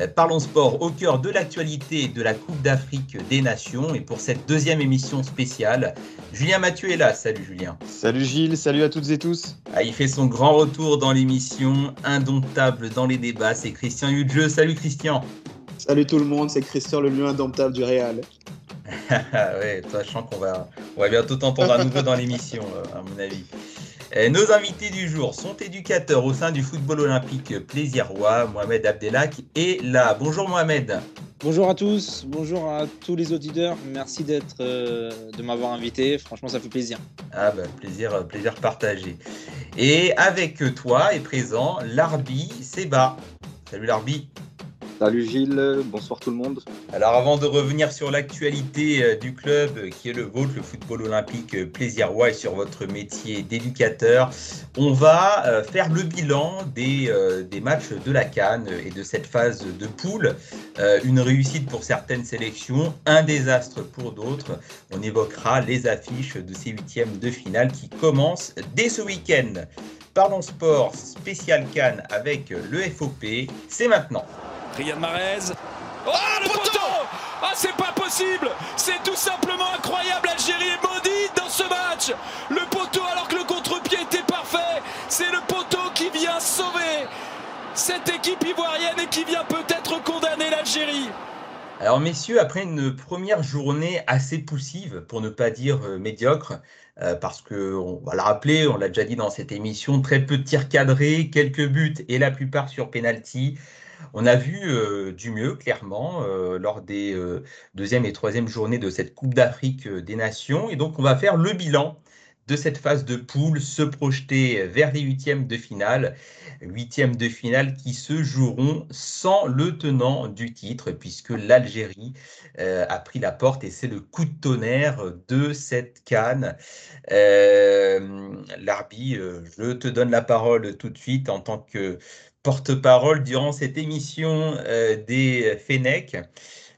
Euh, Parlons Sport au cœur de l'actualité de la Coupe d'Afrique des Nations. Et pour cette deuxième émission spéciale, Julien Mathieu est là. Salut Julien. Salut Gilles, salut à toutes et tous. Ah, il fait son grand retour dans l'émission, indomptable dans les débats. C'est Christian Hudjeux. Salut Christian. Salut tout le monde, c'est Christian le lieu indomptable du Real. ouais, sachant qu'on va, on va bientôt t'entendre à nouveau dans l'émission, euh, à mon avis. Nos invités du jour sont éducateurs au sein du football olympique Plaisirois. Mohamed Abdelak est là. Bonjour Mohamed. Bonjour à tous, bonjour à tous les auditeurs. Merci d'être, euh, de m'avoir invité. Franchement, ça fait plaisir. Ah bah, plaisir, euh, plaisir partagé. Et avec toi est présent l'Arbi Seba. Salut l'Arbi. Salut Gilles, bonsoir tout le monde. Alors avant de revenir sur l'actualité euh, du club euh, qui est le vôtre, le football olympique euh, Plaisirois et sur votre métier d'éducateur, on va faire le bilan des, des matchs de la Cannes et de cette phase de poule. Une réussite pour certaines sélections, un désastre pour d'autres. On évoquera les affiches de ces huitièmes de finale qui commencent dès ce week-end. Parlons sport spécial Cannes avec le FOP, c'est maintenant. Riyad Mahrez. Oh, le poteau Ah, c'est pas possible C'est tout simplement incroyable L'Algérie est maudite dans ce match Le poteau, alors que le contre-pied était parfait, c'est le poteau qui vient sauver cette équipe ivoirienne et qui vient peut-être condamner l'Algérie. Alors messieurs, après une première journée assez poussive, pour ne pas dire euh, médiocre, euh, parce que on va le rappeler, on l'a déjà dit dans cette émission, très peu de tirs cadrés, quelques buts et la plupart sur penalty. On a vu euh, du mieux, clairement, euh, lors des euh, deuxième et troisième journées de cette Coupe d'Afrique des Nations. Et donc, on va faire le bilan de cette phase de poule, se projeter vers les huitièmes de finale. Huitièmes de finale qui se joueront sans le tenant du titre, puisque l'Algérie a pris la porte et c'est le coup de tonnerre de cette canne. Larbi, je te donne la parole tout de suite en tant que porte-parole durant cette émission euh, des Fenech.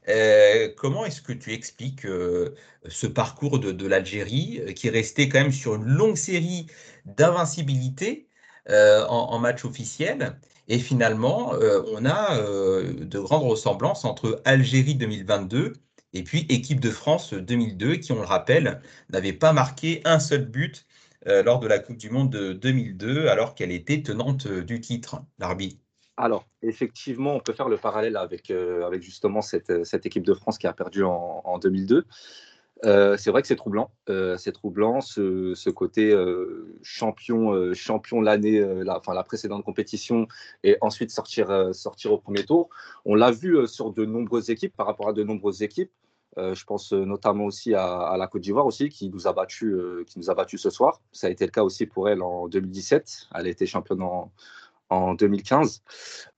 Euh, comment est-ce que tu expliques euh, ce parcours de, l'Algérie qui est resté quand même sur une longue série d'invincibilité en, en match officiel? Et finalement on a de grandes ressemblances entre Algérie 2022 et puis équipe de France 2002 qui, on le rappelle, n'avait pas marqué un seul but lors de la Coupe du Monde de 2002 alors qu'elle était tenante euh, du titre, l'arbitre. Alors, effectivement, on peut faire le parallèle avec, euh, avec justement cette, cette équipe de France qui a perdu en, en 2002. Euh, c'est vrai que c'est troublant. Euh, c'est troublant ce, ce côté euh, champion, euh, champion l'année, euh, la, enfin la précédente compétition et ensuite sortir, euh, sortir au premier tour. On l'a vu euh, sur de nombreuses équipes, par rapport à de nombreuses équipes. Euh, je pense euh, notamment aussi à, la Côte d'Ivoire aussi, qui nous a battu, euh, qui nous a battu ce soir. Ça a été le cas aussi pour elle en 2017. Elle a été championne en, en 2015.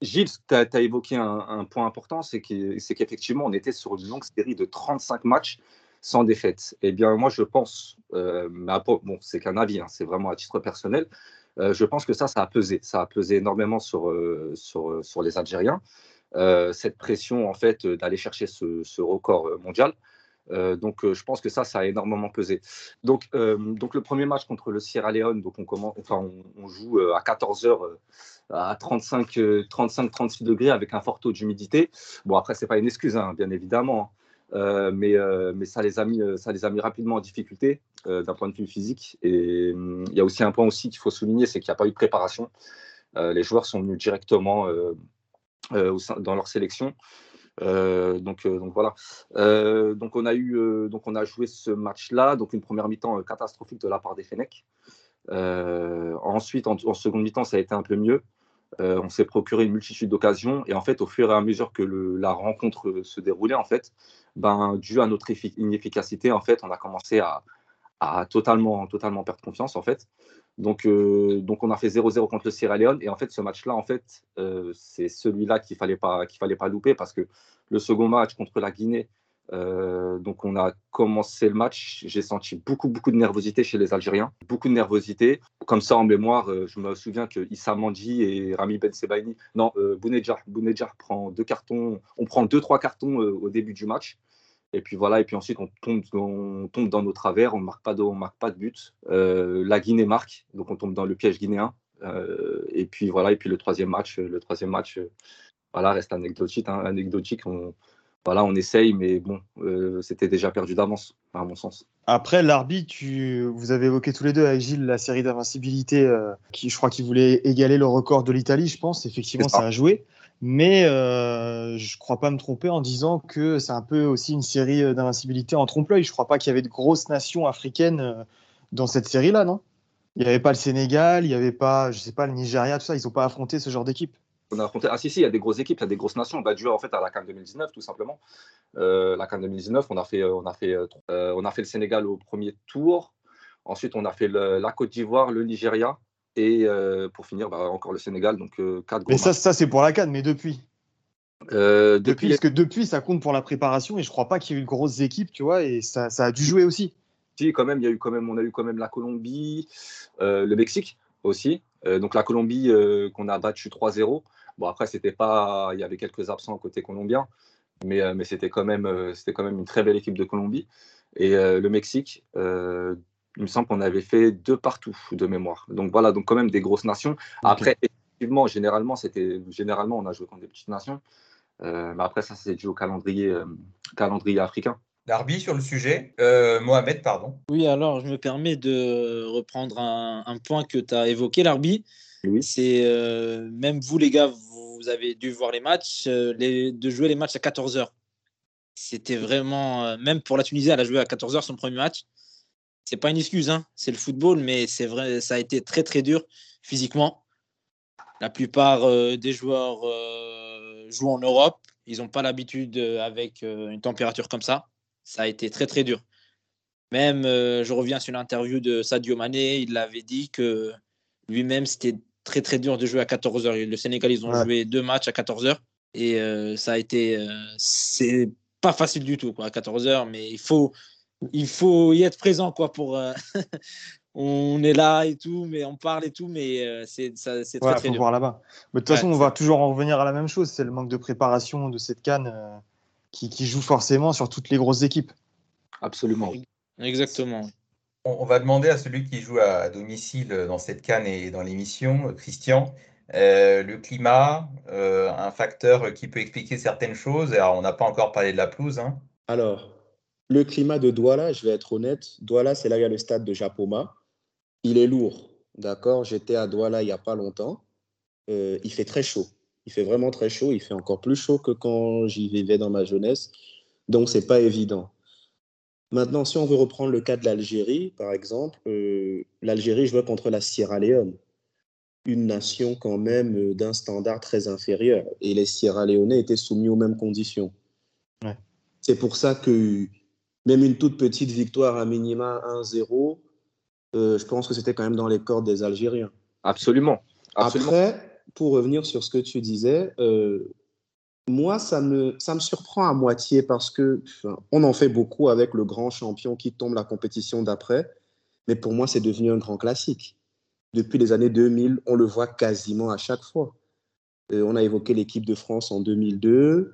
Gilles, tu as, évoqué un, point important, c'est qu'e- c'est qu'effectivement, on était sur une longue série de 35 matchs sans défaite. Eh bien, moi, je pense, euh, bon, c'est qu'un avis, hein, c'est vraiment à titre personnel, je pense que ça, ça a pesé. Ça a pesé énormément sur les Algériens. Euh, cette pression, en fait, euh, d'aller chercher ce, ce record euh, mondial. Donc, je pense que ça, ça a énormément pesé. Donc, donc le premier match contre le Sierra Leone, donc on, commence, enfin, on, joue à 14 heures euh, à 35, euh, 35-36 degrés avec un fort taux d'humidité. Bon, après, c'est pas une excuse, hein, bien évidemment. hein. Mais, mais ça, les a mis, ça les a mis rapidement en difficulté d'un point de vue physique. Et hum, il y a aussi un point aussi qu'il faut souligner, c'est qu'il n'y a pas eu de préparation. Les joueurs sont venus directement euh, dans leur sélection. Euh, donc, euh, donc voilà. Donc on a joué ce match-là, donc une première mi-temps catastrophique de la part des Fenech. Ensuite, en, seconde mi-temps, ça a été un peu mieux. On s'est procuré une multitude d'occasions et en fait, au fur et à mesure que la rencontre se déroulait, en fait, ben, dû à notre effi- inefficacité, en fait, on a commencé à, à totalement, totalement perdre confiance, en fait. Donc, donc on a fait 0-0 contre le Sierra Leone. Et en fait, ce match-là, en fait, c'est celui-là qu'il ne fallait, pas, fallait pas louper parce que le second match contre la Guinée, euh, donc on a commencé le match, j'ai senti beaucoup beaucoup de nervosité chez les Algériens, beaucoup de nervosité. Comme ça en mémoire, euh, je me souviens que Issa Mandi et Rami Ben Sebaini, non, euh, Bounedjah, prend deux cartons, on prend deux trois cartons euh, au début du match. Et puis voilà, et puis ensuite on tombe, on tombe dans nos travers, on marque pas de, on marque pas de but. la Guinée marque, donc on tombe dans le piège guinéen. et puis voilà, et puis le troisième match, le troisième match, voilà, reste anecdotique, hein, anecdotique. On, voilà, on essaye, mais bon, euh, c'était déjà perdu d'avance, à mon sens. Après, l'arbitre, vous avez évoqué tous les deux avec Gilles la série d'invincibilité, euh, qui je crois qu'il voulait égaler le record de l'Italie, je pense. Effectivement, ça. a joué. Mais euh, je ne crois pas me tromper en disant que c'est un peu aussi une série d'invincibilité en trompe-l'œil. Je ne crois pas qu'il y avait de grosses nations africaines dans cette série-là, non? Il n'y avait pas le Sénégal, il n'y avait pas, je sais pas, le Nigeria, tout ça. Ils n'ont pas affronté ce genre d'équipe on a affronté. Ah si, si, il y a des grosses équipes, il y a des grosses nations. On va jouer en fait à la CAN 2019, tout simplement. Euh, la CAN 2019, on a, fait, on, a fait, euh, on a fait le Sénégal au premier tour. Ensuite, on a fait la Côte d'Ivoire, le Nigeria. Et euh, pour finir, bah, encore le Sénégal. Donc, quatre Mais ça, ça c'est pour la CAN, mais depuis depuis, depuis, Parce que depuis, ça compte pour la préparation. Et je crois pas qu'il y ait eu de grosses équipes, tu vois. Et ça, ça a dû jouer aussi. Si, quand même, il y a eu quand même, on a eu quand même la Colombie, le Mexique aussi. donc la Colombie qu'on a battu 3-0. Bon, après, c'était pas, il y avait quelques absents côté colombien, mais, euh, mais c'était quand, même, euh, c'était quand même une très belle équipe de Colombie. Et euh, le Mexique, il me semble qu'on avait fait deux partout de mémoire. Donc voilà, donc quand même des grosses nations. Après, effectivement, généralement, c'était, généralement, on a joué contre des petites nations. mais après, ça, c'est dû au calendrier, calendrier africain. Darby sur le sujet. Mohamed, pardon. Oui, alors je me permets de reprendre un, un point que tu as évoqué, Larbi. Oui. C'est même vous, les gars, vous avez dû voir les matchs, euh, les, de jouer les matchs à 14h. C'était vraiment, euh, même pour la Tunisie, elle a joué à 14h son premier match. C'est pas une excuse, hein. c'est le football, mais c'est vrai, ça a été très très dur physiquement. La plupart euh, des joueurs jouent en Europe, ils n'ont pas l'habitude avec une température comme ça. Ça a été très très dur. Même, je reviens sur l'interview de Sadio Mané, il avait dit que lui-même, c'était très très dur de jouer à 14h. Le Sénégal, ils ont joué deux matchs à 14h et euh, ça a été. Euh, c'est pas facile du tout quoi, à 14h, mais il faut, il faut y être présent quoi, pour. Euh, on est là et tout, mais on parle et tout, mais c'est très, très dur. voir là-bas. de toute façon, on va toujours en revenir à la même chose c'est le manque de préparation de cette canne qui, qui joue forcément sur toutes les grosses équipes. Absolument. Exactement. On, va demander à celui qui joue à, domicile dans cette canne et dans l'émission, Christian, euh, le climat, euh, un facteur qui peut expliquer certaines choses. Alors, on n'a pas encore parlé de la pelouse. Hein. Alors, le climat de Douala, je vais être honnête, Douala, c'est là où il y a le stade de Japoma. Il est lourd, d'accord? J'étais à Douala il n'y a pas longtemps. Euh, il fait très chaud. Il fait vraiment très chaud. Il fait encore plus chaud que quand j'y vivais dans ma jeunesse. Donc, c'est pas évident. Maintenant, si on veut reprendre le cas de l'Algérie, par exemple, euh, l'Algérie jouait contre la Sierra Leone, une nation quand même euh, d'un standard très inférieur. Et les Sierra Léonais étaient soumis aux mêmes conditions. C'est pour ça que même une toute petite victoire à minima 1-0, euh, je pense que c'était quand même dans les cordes des Algériens. Absolument. Après, pour revenir sur ce que tu disais, moi, ça me, ça me surprend à moitié parce que on en fait beaucoup avec le grand champion qui tombe la compétition d'après. Mais pour moi, c'est devenu un grand classique. Depuis les années 2000, on le voit quasiment à chaque fois. Euh, on a évoqué l'équipe de France en 2002.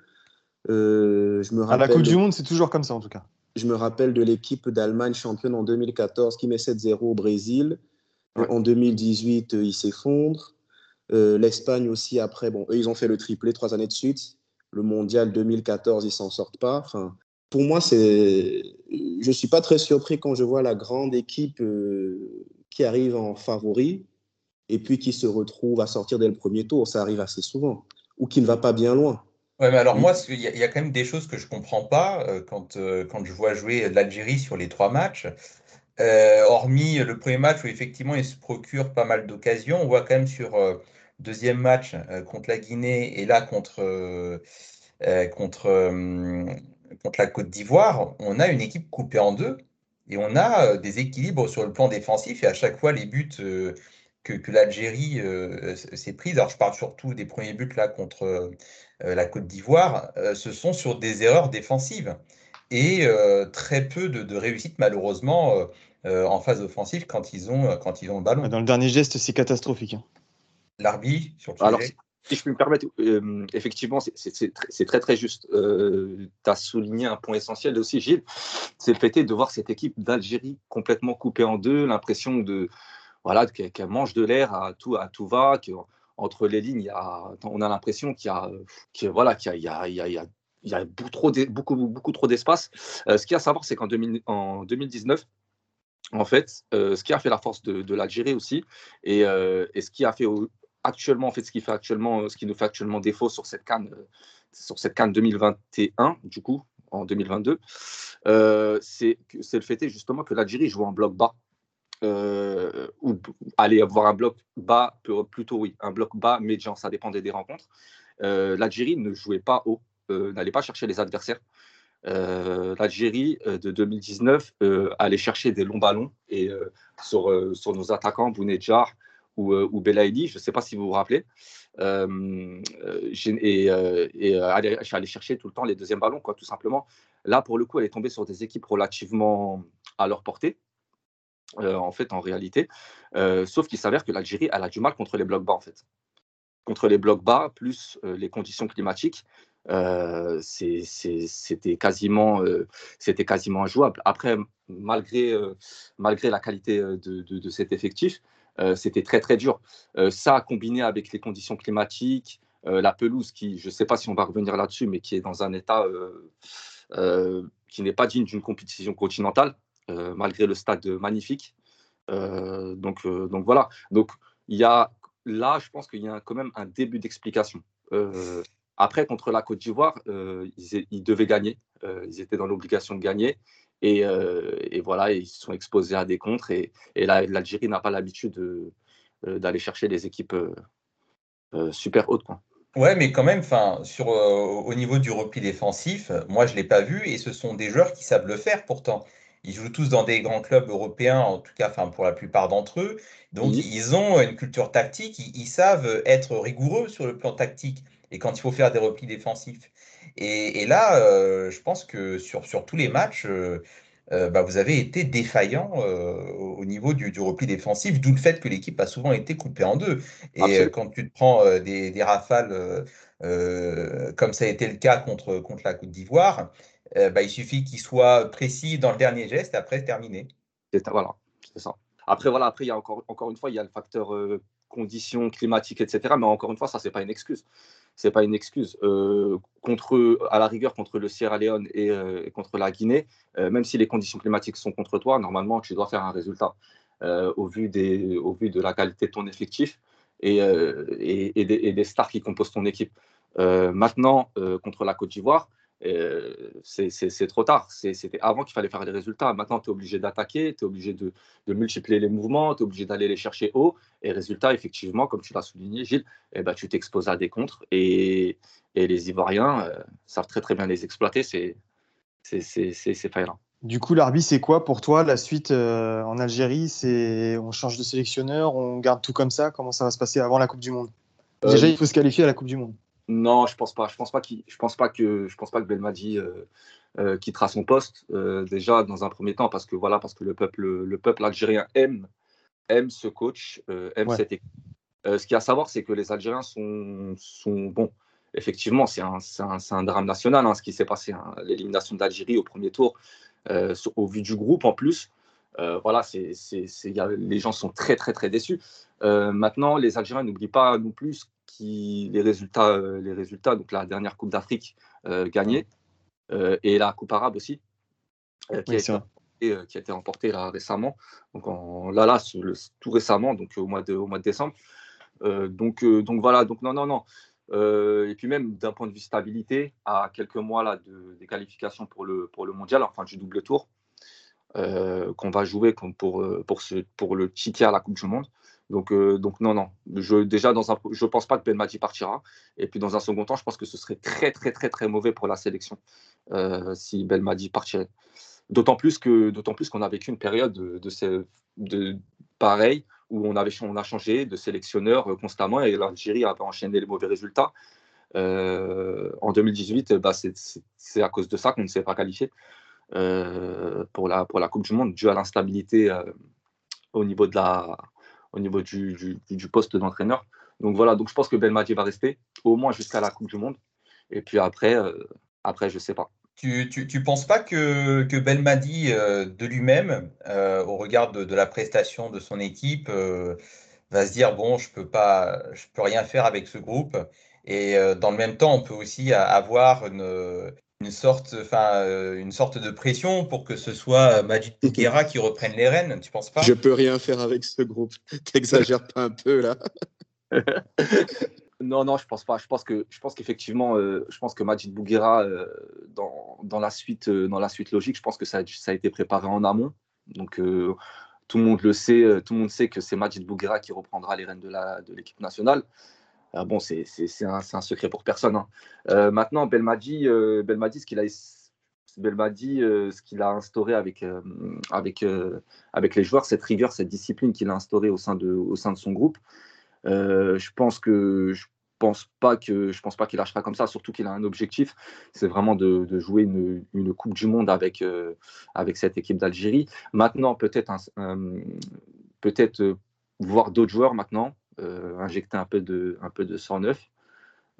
Euh, je me rappelle à la Coupe du Monde, c'est toujours comme ça en tout cas. Je me rappelle de l'équipe d'Allemagne championne en 2014 qui met 7-0 au Brésil. En 2018, euh, il s'effondre. L'Espagne aussi, après, bon, eux, ils ont fait le triplé trois années de suite le mondial 2014, ils s'en sortent pas. Enfin, pour moi, c'est, je suis pas très surpris quand je vois la grande équipe euh, qui arrive en favori et puis qui se retrouve à sortir dès le premier tour. Ça arrive assez souvent ou qui ne va pas bien loin. Ouais, mais alors moi, il y, a quand même des choses que je comprends pas euh, quand, euh, quand je vois jouer l'Algérie sur les trois matchs. hormis le premier match où effectivement ils se procurent pas mal d'occasions, on voit quand même sur deuxième match euh, contre la Guinée et là contre, euh, euh, contre, contre la Côte d'Ivoire, on a une équipe coupée en deux. Et on a des équilibres sur le plan défensif et à chaque fois les buts que, que l'Algérie s'est prise, alors je parle surtout des premiers buts là contre la Côte d'Ivoire, ce sont sur des erreurs défensives et très peu de, de réussite malheureusement en phase offensive quand ils ont, quand ils ont le ballon. Dans le dernier geste, c'est catastrophique. Hein. L'arbitre, sur Alors, si je peux me permettre, euh, effectivement, c'est très très juste. Euh, tu as souligné un point essentiel aussi, Gilles, c'est le fait de voir cette équipe d'Algérie complètement coupée en deux, l'impression de voilà qu'elle mange de l'air à tout à tout va, entre les lignes, on a l'impression qu'il y a, voilà, qu'il y a, beaucoup trop d'espace. Euh, ce qu'il y a à savoir, c'est qu'en 2019, en fait, ce qui a fait la force de, l'Algérie aussi, et, ce qui a fait actuellement, en fait, ce qui fait actuellement, ce qui nous fait actuellement défaut sur cette canne, euh, sur cette canne 2021, du coup, en 2022, euh, c'est le fait justement que l'Algérie joue en bloc bas. Euh, ou aller avoir un bloc bas, plutôt oui, un bloc bas, médian, ça dépendait des rencontres. L'Algérie ne jouait pas haut, n'allait pas chercher les adversaires. L'Algérie de 2019 allait chercher des longs ballons et sur, sur nos attaquants, Bounedjah, ou, euh, ou Belaïdi, je ne sais pas si vous vous rappelez. Euh, et, euh, et suis allé chercher tout le temps les deuxièmes ballons, quoi, tout simplement. Là, pour le coup, elle est tombée sur des équipes relativement à leur portée. En fait, en réalité. sauf qu'il s'avère que l'Algérie, elle a du mal contre les blocs bas, en fait. Contre les blocs bas, plus les conditions climatiques, c'était quasiment, c'était quasiment injouable. Après, malgré, malgré la qualité de, de, cet effectif, euh, c'était très très dur. Euh, ça, combiné avec les conditions climatiques, euh, la pelouse qui, je ne sais pas si on va revenir là-dessus, mais qui est dans un état qui n'est pas digne d'une compétition continentale, malgré le stade magnifique. donc, donc voilà. Donc il y a là, je pense qu'il y a quand même un début d'explication. après, contre la Côte d'Ivoire, ils, devaient gagner. ils étaient dans l'obligation de gagner. Euh, et, voilà, ils se sont exposés à des contres. Et, l'Algérie n'a pas l'habitude euh, d'aller chercher des équipes euh, super hautes. Quoi. Ouais, mais quand même, sur, au niveau du repli défensif, moi je ne l'ai pas vu et ce sont des joueurs qui savent le faire pourtant. Ils jouent tous dans des grands clubs européens, en tout cas pour la plupart d'entre eux. Donc ils ont une culture tactique, ils, savent être rigoureux sur le plan tactique et quand il faut faire des replis défensifs. Et, là, euh, je pense que sur, sur tous les matchs, euh, euh, bah, vous avez été défaillant au niveau du, du, repli défensif, d'où le fait que l'équipe a souvent été coupée en deux. Et quand tu te prends des, des, rafales, comme ça a été le cas contre, contre la Côte d'Ivoire, bah, il suffit qu'il soit précis dans le dernier geste, après c'est terminé. Voilà, c'est ça. Après, voilà, après, il y a encore, encore une fois, il y a le facteur conditions climatiques, etc. Mais encore une fois, ça, c'est pas une excuse c'est pas une excuse. Euh, contre, à la rigueur, contre le Sierra Leone et, euh, contre la Guinée, euh, même si les conditions climatiques sont contre toi, normalement, tu dois faire un résultat au, vu des, au vu de la qualité de ton effectif et, et, et des, stars qui composent ton équipe. maintenant, contre la Côte d'Ivoire, c'est trop tard. C'était avant qu'il fallait faire les résultats. Maintenant, tu es obligé d'attaquer, tu es obligé de, multiplier les mouvements, tu es obligé d'aller les chercher haut. Et résultat, effectivement, comme tu l'as souligné, Gilles, eh ben, tu t'exposes à des contres. Et, les Ivoiriens euh, savent très très bien les exploiter. C'est faillant. Du coup, l'arbitre, c'est quoi pour toi la suite euh, en Algérie? C'est on change de sélectionneur, on garde tout comme ça? Comment ça va se passer avant la Coupe du Monde? Déjà, euh, il faut se qualifier à la Coupe du Monde. Non, je pense pas. Je pense pas qu'il, je pense pas que, je pense pas que Belmadi euh, euh, quittera son poste. Euh, déjà dans un premier temps parce que voilà, parce que le peuple, le peuple algérien aime, aime ce coach, aime cette équipe. ce qu'il y a à savoir, c'est que les Algériens sont, sont bon. Effectivement, c'est un, un, un, drame national hein, ce qui s'est passé, hein, l'élimination d'Algérie au premier tour, au vu du groupe en plus. voilà, c'est, les gens sont très très très déçus. maintenant, les Algériens n'oublient pas non plus qui, les, résultats, euh, les résultats, donc la dernière Coupe d'Afrique euh, gagnée euh, et la Coupe arabe aussi, qui, a été, qui, a été, remportée là, récemment, donc en, là, là, tout récemment, donc au mois de, au mois de décembre. donc, donc voilà, donc non, non, non. et puis même d'un point de vue stabilité, à quelques mois là, de, des qualifications pour le, pour le mondial, enfin du double tour, qu'on va jouer pour, pour, ce, pour le ticket à la Coupe du Monde. Donc, euh, donc non, non. Je, déjà, dans un, je pense pas que Ben Madi partira. Et puis, dans un second temps, je pense que ce serait très, très, très, très mauvais pour la sélection euh, si Ben Madi partirait. D'autant plus que d'autant plus qu'on a vécu une période de, de, pareil où on, avait, on a changé de sélectionneur constamment et l'Algérie avait enchaîné les mauvais résultats. en 2018, bah, c'est à cause de ça qu'on ne s'est pas qualifié pour, la, pour la Coupe du Monde, dû à l'instabilité au niveau, de la, au niveau du, du, poste d'entraîneur. Donc voilà, donc je pense que Belmadi va rester au moins jusqu'à la Coupe du Monde. Et puis après, euh, après je ne sais pas. Tu ne penses pas que, que Belmadi euh, de lui-même, euh, au regard de, la prestation de son équipe, va se dire bon, je ne peux, peux rien faire avec ce groupe et dans le même temps, on peut aussi avoir une, une sorte, enfin, une sorte de pression pour que ce soit Majid Bouguera qui reprenne les rênes, tu penses pas? Je peux rien faire avec ce groupe. T'exagères pas un peu là non, non, je pense pas. Je pense que, je pense qu'effectivement, euh, je pense que Majid Bouguera, euh, dans, dans, la suite, euh, dans la suite logique, je pense que ça a, ça a été préparé en amont. Donc, tout le monde le sait. tout le monde sait que c'est Majid Bouguera qui reprendra les rênes de la, de l'équipe nationale. Bon, c'est, un, un, secret pour personne. Hein. maintenant, Belmadi, Belmadi, ce qu'il a Belmadi, ce qu'il a instauré avec, avec, avec les joueurs, cette rigueur, cette discipline qu'il a instaurée au sein de, au sein de son groupe, euh, je pense que je pense pas que je pense pas qu'il lâchera comme ça, surtout qu'il a un objectif, c'est vraiment de, jouer une, une, Coupe du Monde avec, euh, avec cette équipe d'Algérie. Maintenant, peut-être peut-être euh, voir d'autres joueurs maintenant, injecter un peu de, sang neuf.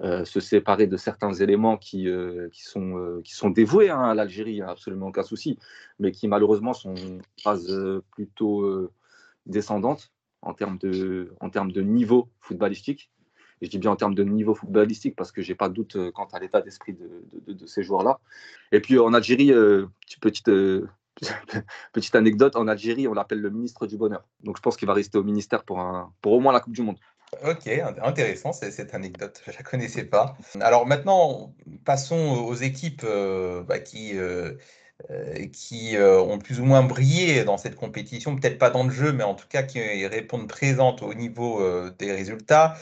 se séparer de certains éléments qui, qui, sont, dévoués hein, à l'Algérie, absolument aucun souci, mais qui malheureusement sont plutôt descendantes en termes de, niveau footballistique. Je dis bien en termes de niveau footballistique parce que j'ai pas de doute euh, quant à l'état d'esprit de, de, ces joueurs-là. Et puis en Algérie, euh, petite, euh, petite anecdote, en Algérie, on l'appelle le ministre du bonheur. Donc je pense qu'il va rester au ministère pour, un, pour au moins la Coupe du Monde. Ok, intéressant cette anecdote, je ne la connaissais pas. Alors maintenant, passons aux équipes bah, qui euh, qui euh, ont plus ou moins brillé dans cette compétition, peut-être pas dans le jeu, mais en tout cas qui répondent présentes au niveau euh, des résultats.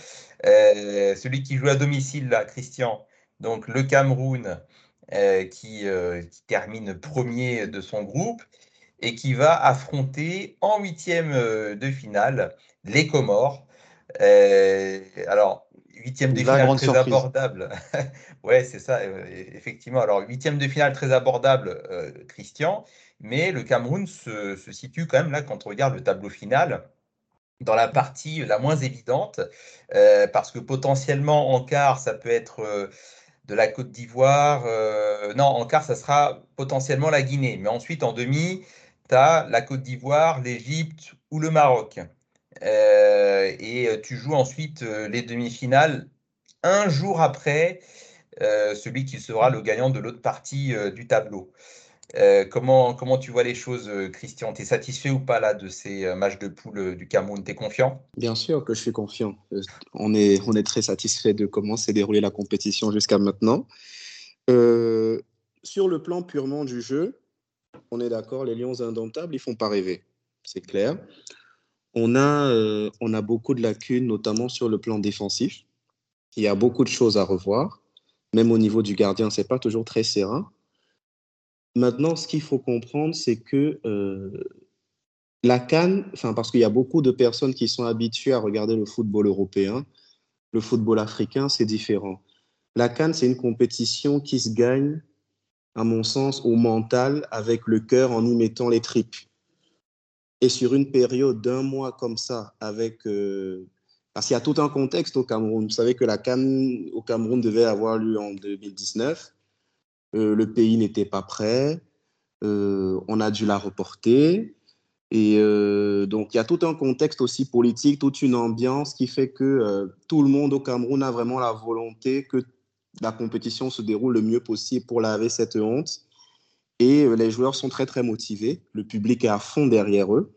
celui qui joue à domicile, là, Christian, donc le Cameroun, qui, qui, termine premier de son groupe et qui va affronter en huitième de finale les Comores. alors, huitième de finale très abordable. ouais, c'est ça, euh, effectivement. Alors, huitième de finale très abordable, euh, Christian, mais le Cameroun se, situe quand même là, quand on regarde le tableau final, dans la partie la moins évidente, euh, parce que potentiellement en quart, ça peut être de la Côte d'Ivoire. non, en quart, ça sera potentiellement la Guinée. Mais ensuite, en demi, tu as la Côte d'Ivoire, l'Égypte ou le Maroc. Euh, et euh, tu joues ensuite euh, les demi-finales un jour après celui qui sera le gagnant de l'autre partie du tableau. Comment, comment tu vois les choses, Christian? Tu es satisfait ou pas de ces matchs de poule du Cameroun? Tu es confiant? Bien sûr que je suis confiant. On est, très satisfait de comment s'est déroulée la compétition jusqu'à maintenant. sur le plan purement du jeu, on est d'accord, les Lions indomptables, ils font pas rêver. C'est clair. On a, euh, on a beaucoup de lacunes, notamment sur le plan défensif. Il y a beaucoup de choses à revoir. Même au niveau du gardien, ce n'est pas toujours très serein. Maintenant, ce qu'il faut comprendre, c'est que euh, la Cannes, parce qu'il y a beaucoup de personnes qui sont habituées à regarder le football européen, le football africain, c'est différent. La Cannes, c'est une compétition qui se gagne, à mon sens, au mental, avec le cœur en y mettant les tripes. Et sur une période d'un mois comme ça, avec. Euh, parce qu'il y a tout un contexte au Cameroun. Vous savez que la Cannes au Cameroun devait avoir lieu en 2019. Euh, le pays n'était pas prêt. Euh, on a dû la reporter. Et donc, il y a tout un contexte aussi politique, toute une ambiance qui fait que tout le monde au Cameroun a vraiment la volonté que la compétition se déroule le mieux possible pour laver cette honte. Et euh, les joueurs sont très, très motivés. Le public est à fond derrière eux.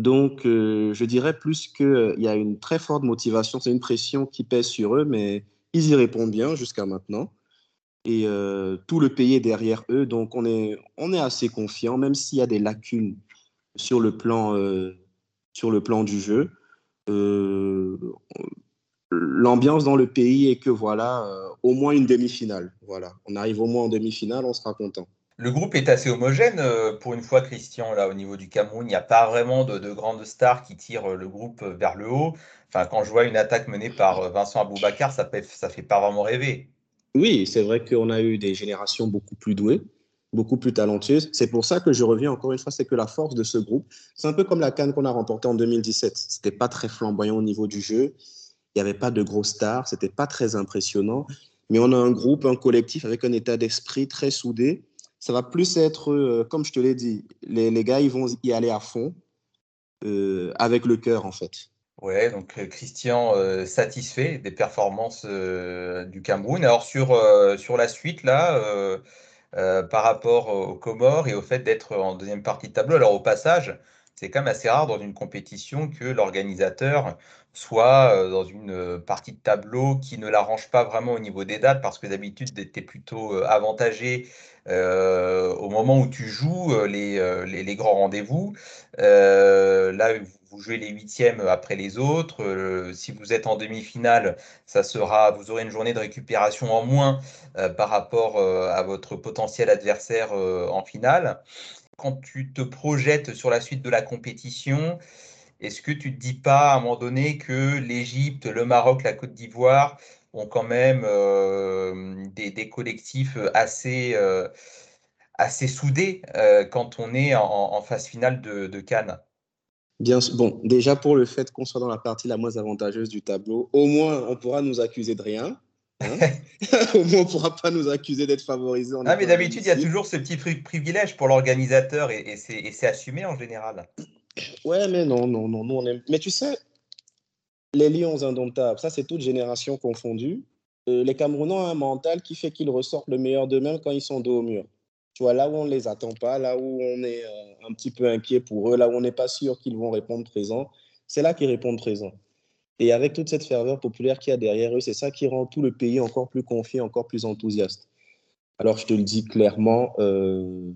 Donc, euh, je dirais plus qu'il euh, y a une très forte motivation. C'est une pression qui pèse sur eux, mais ils y répondent bien jusqu'à maintenant. Et tout le pays est derrière eux. Donc, on est, on est assez confiant, même s'il y a des lacunes sur le plan, sur le plan du jeu l'ambiance dans le pays est que voilà, euh, au moins une demi-finale. Voilà, on arrive au moins en demi-finale, on sera content. Le groupe est assez homogène euh, pour une fois, Christian, là au niveau du Cameroun. Il n'y a pas vraiment de, grandes stars qui tirent le groupe vers le haut. Enfin, quand je vois une attaque menée par Vincent Aboubacar, ça ne fait pas vraiment rêver. Oui, c'est vrai qu'on a eu des générations beaucoup plus douées, beaucoup plus talentueuses. C'est pour ça que je reviens encore une fois, c'est que la force de ce groupe, c'est un peu comme la Cannes qu'on a remportée en 2017. C'était pas très flamboyant au niveau du jeu. Il n'y avait pas de gros stars, c'était pas très impressionnant. Mais on a un groupe, un collectif avec un état d'esprit très soudé. Ça va plus être, euh, comme je te l'ai dit, les, les, gars, ils vont y aller à fond, euh, avec le cœur en fait. Ouais, donc euh, Christian euh, satisfait des performances euh, du Cameroun. Alors sur, sur la suite, là, par rapport aux Comores et au fait d'être en deuxième partie de tableau, alors au passage, c'est quand même assez rare dans une compétition que l'organisateur soit dans une partie de tableau qui ne l'arrange pas vraiment au niveau des dates, parce que d'habitude, tu étais plutôt avantagé au moment où tu joues les, les, les grands rendez-vous. là, vous jouez les huitièmes après les autres. Euh, si vous êtes en demi-finale, ça sera, vous aurez une journée de récupération en moins euh, par rapport euh, à votre potentiel adversaire en finale. Quand tu te projettes sur la suite de la compétition, est-ce que tu ne te dis pas à un moment donné que l'Égypte, le Maroc, la Côte d'Ivoire ont quand même des, collectifs assez, assez soudés quand on est en, phase finale de Cannes? Bien, bon, déjà pour le fait qu'on soit dans la partie la moins avantageuse du tableau, au moins on pourra nous accuser de rien. Hein. au moins on ne pourra pas nous accuser d'être favorisés. Ah, mais d'habitude, il y a toujours ce petit privilège pour l'organisateur et, et c'est assumé en général. Ouais, mais non, non, non, non. Mais tu sais, les Lions indomptables, ça c'est toute génération confondue. Euh, les Camerounais ont un mental qui fait qu'ils ressortent le meilleur d'eux-mêmes quand ils sont dos au mur. Tu vois, là où on ne les attend pas, là où on est euh, un petit peu inquiet pour eux, là où on n'est pas sûr qu'ils vont répondre présent, c'est là qu'ils répondent présent. Et avec toute cette ferveur populaire qu'il y a derrière eux, c'est ça qui rend tout le pays encore plus confiant, encore plus enthousiaste. Alors je te le dis clairement, euh,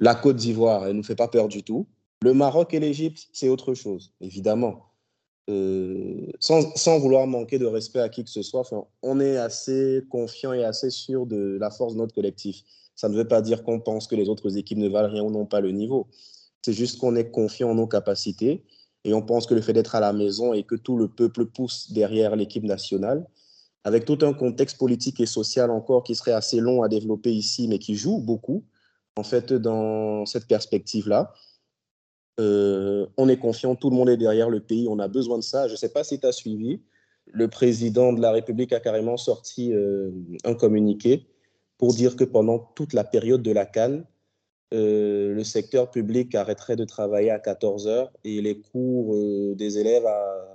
la Côte d'Ivoire, elle ne nous fait pas peur du tout. Le Maroc et l'Égypte, c'est autre chose, évidemment. Euh, sans, sans, vouloir manquer de respect à qui que ce soit, on est assez confiant et assez sûr de la force de notre collectif. Ça ne veut pas dire qu'on pense que les autres équipes ne valent rien ou n'ont pas le niveau. C'est juste qu'on est confiant en nos capacités et on pense que le fait d'être à la maison et que tout le peuple pousse derrière l'équipe nationale, avec tout un contexte politique et social encore qui serait assez long à développer ici, mais qui joue beaucoup, en fait, dans cette perspective-là. Euh, on est confiant, tout le monde est derrière le pays, on a besoin de ça. Je ne sais pas si tu as suivi, le président de la République a carrément sorti euh, un communiqué pour dire que pendant toute la période de la Cannes, euh, le secteur public arrêterait de travailler à 14 heures et les cours euh, des élèves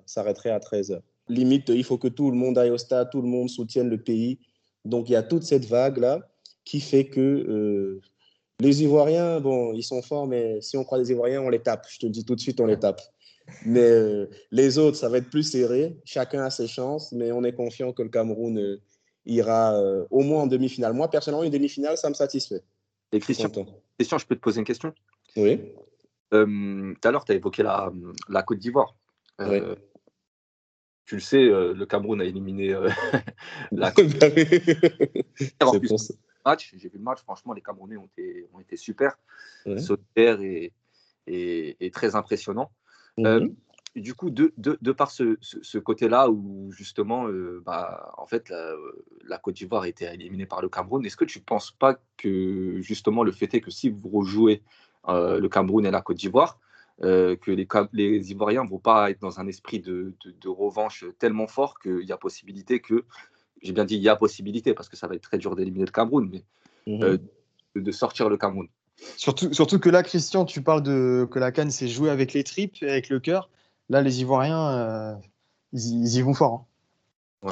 s'arrêteraient à 13 heures. Limite, il faut que tout le monde aille au stade, tout le monde soutienne le pays. Donc il y a toute cette vague-là qui fait que euh, les Ivoiriens, bon, ils sont forts, mais si on croit les Ivoiriens, on les tape. Je te le dis tout de suite, on les tape. Mais les autres, ça va être plus serré. Chacun a ses chances, mais on est confiant que le Cameroun ira euh, au moins en demi-finale. Moi, personnellement, une demi-finale, ça me satisfait. Et Christian, Christian, je peux te poser une question? Oui. Euh, tout à l'heure, tu as évoqué la, la Côte d'Ivoire. Euh, oui. Tu le sais, le Cameroun a éliminé la Côte bah d'Ivoire. J'ai vu le match, franchement, les Camerounais ont été, ont été super, ouais. et, et, très impressionnants. Mhm du coup, de, de, par ce, ce, côté-là où justement, euh, bah, en fait, la, Côte d'Ivoire a été éliminée par le Cameroun, est-ce que tu ne penses pas que justement le fait est que si vous rejouez euh, le Cameroun et la Côte d'Ivoire, euh, que les, les, Ivoiriens ne vont pas être dans un esprit de, de, revanche tellement fort qu'il y a possibilité que, j'ai bien dit il y a possibilité parce que ça va être très dur d'éliminer le Cameroun, mais mmh de, sortir le Cameroun. Surtout, surtout que là, Christian, tu parles de que la canne s'est jouée avec les tripes et avec le cœur. Là, les Ivoiriens, euh, ils, y vont fort. Hein.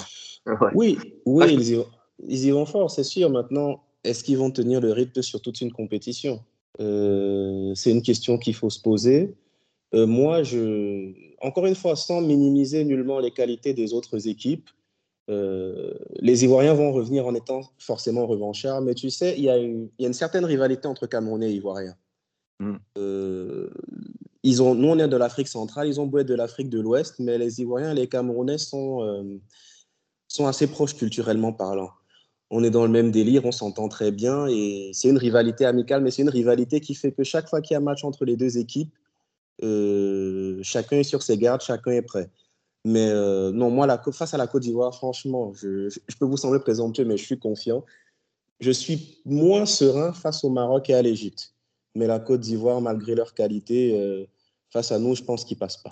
Oui, oui ils, y, vont fort, c'est sûr. Maintenant, est-ce qu'ils vont tenir le rythme sur toute une compétition? Euh, C'est une question qu'il faut se poser. Euh, moi, je, encore une fois, sans minimiser nullement les qualités des autres équipes, les Ivoiriens vont revenir en étant forcément revanchards. Mais tu sais, il y, a une, il y a une certaine rivalité entre Camerounais et Ivoiriens. Mm. Ils ont, nous, on est de l'Afrique centrale, ils ont beau être de l'Afrique de l'Ouest, mais les Ivoiriens et les Camerounais sont, euh, sont assez proches culturellement parlant. on est dans le même délire, on s'entend très bien et c'est une rivalité amicale, mais c'est une rivalité qui fait que chaque fois qu'il y a un match entre les deux équipes, euh, chacun est sur ses gardes, chacun est prêt. Mais euh, non, moi, la, face à la Côte d'Ivoire, franchement, je, peux vous sembler présomptueux, mais je suis confiant. Je suis moins serein face au Maroc et à l'Égypte. Mais la Côte d'Ivoire, malgré leur qualité, euh, face à nous, je pense qu'ils ne passent pas.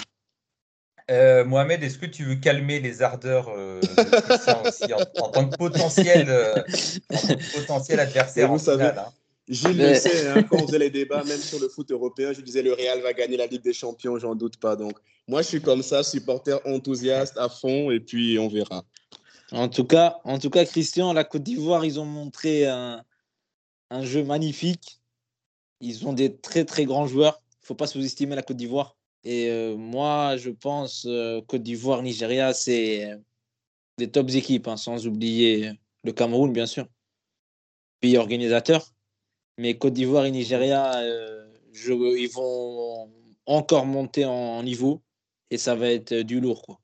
Euh, Mohamed, est-ce que tu veux calmer les ardeurs euh, de Christian aussi en, tant que potentiel, euh, potentiel adversaire vous savez, hein. Gilles le sait, hein, quand on faisait les débats, même sur le foot européen, je disais le Real va gagner la Ligue des Champions, j'en doute pas. Donc, moi, je suis comme ça, supporter enthousiaste à fond, et puis on verra. En tout cas, en tout cas Christian, la Côte d'Ivoire, ils ont montré un, un jeu magnifique. Ils ont des très, très grands joueurs. Il faut pas sous-estimer la Côte d'Ivoire. Et euh, moi, je pense euh, Côte d'Ivoire, Nigeria, c'est des tops équipes, hein, sans oublier le Cameroun, bien sûr, pays organisateur. Mais Côte d'Ivoire et Nigeria, euh, ils vont encore monter en, niveau et ça va être du lourd. Quoi.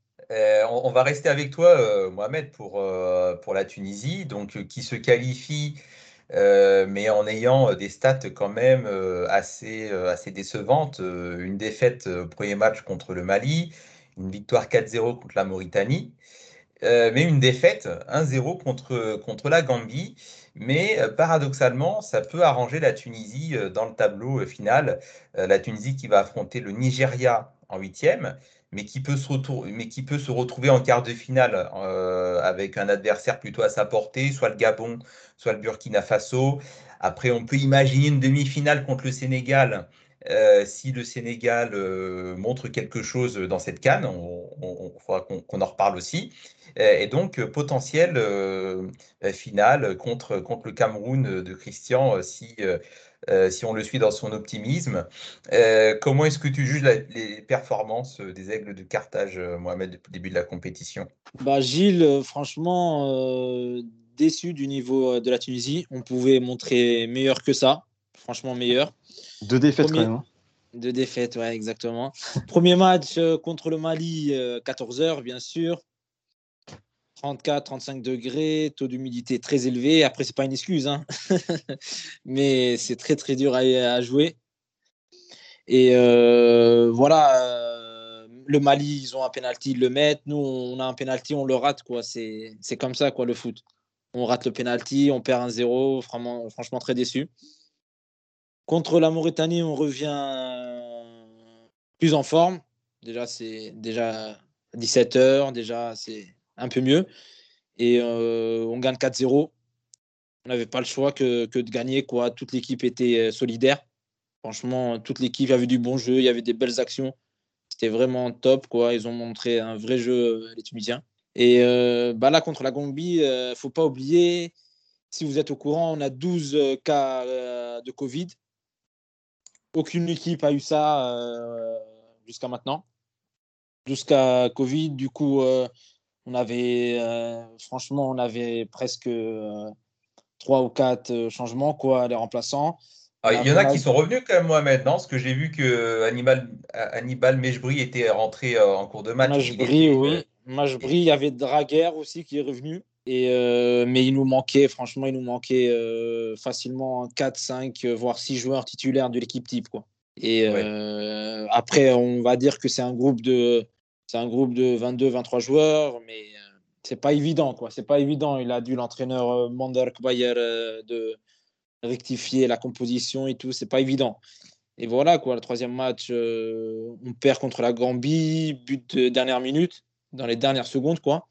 on, va rester avec toi, Mohamed, pour, pour la Tunisie, donc, qui se qualifie euh, mais en ayant euh, des stats quand même euh, assez, décevantes. une défaite au premier match contre le Mali, une victoire 4-0 contre la Mauritanie, mais une défaite 1-0 contre, contre la Gambie. Mais paradoxalement, ça peut arranger la Tunisie dans le tableau final. la Tunisie qui va affronter le Nigeria en huitième mais qui peut se, mais qui peut se retrouver en quart de finale euh, avec un adversaire plutôt à sa portée, soit le Gabon, soit le Burkina Faso. Après, on peut imaginer une demi-finale contre le Sénégal. Euh, si le Sénégal euh, montre quelque chose dans cette canne, on, qu'on en reparle aussi. Et donc, potentiel finale contre, contre le Cameroun de Christian si euh, si on le suit dans son optimisme. Euh, comment est-ce que tu juges les performances des Aigles de Carthage, euh, Mohamed, depuis le début de la compétition? Bah, Gilles, franchement, déçu du niveau de la Tunisie. On pouvait montrer meilleur que ça, franchement meilleur. Deux défaites quand même. Hein. Deux défaites, ouais, exactement. Premier match contre le Mali, 14h, bien sûr. 34, 35 degrés, taux d'humidité très élevé. Après, c'est pas une excuse, hein. mais c'est très très dur à, jouer. Et euh, voilà, euh, le Mali, ils ont un penalty, ils le mettent. Nous, on a un penalty, on le rate. C'est comme ça, le foot. On rate le penalty, on perd un 0 franchement, franchement très déçu. Contre la Mauritanie, on revient plus en forme. Déjà, c'est déjà 17 heures, déjà, c'est un peu mieux. Et euh, on gagne 4-0. On n'avait pas le choix que, de gagner. Toute l'équipe était euh, solidaire. Franchement, toute l'équipe avait du bon jeu, il y avait des belles actions. C'était vraiment top. Quoi. Ils ont montré un vrai jeu, euh, les Tunisiens. Et bah là, contre la Gambie, il ne faut pas oublier, si vous êtes au courant, on a 12 cas de Covid. Aucune équipe a eu ça jusqu'à maintenant. Jusqu'à Covid, du coup, on avait, euh, franchement, on avait presque euh, trois ou quatre euh, changements, quoi, les remplaçants. Ah, il y en a qui sont revenus quand même, Mohamed, non Parce que j'ai vu que Hannibal, Hannibal Mejbri était rentré en cours de match. Mejbri, oui. Mejbri, il y avait Draguer aussi qui est revenu. Et, mais il nous manquait, franchement, il nous manquait facilement 4, 5, voire 6 joueurs titulaires de l'équipe type. Quoi. Et après, on va dire que c'est un groupe de c'est un groupe de 22, 23 joueurs, mais euh, c'est pas évident, quoi. C'est pas évident. Il a dû l'entraîneur euh, Mander Bayer euh, de rectifier la composition et tout. C'est pas évident. Et voilà, quoi. Le troisième match, on perd contre la Gambie, but de dernière minute, dans les dernières secondes, quoi.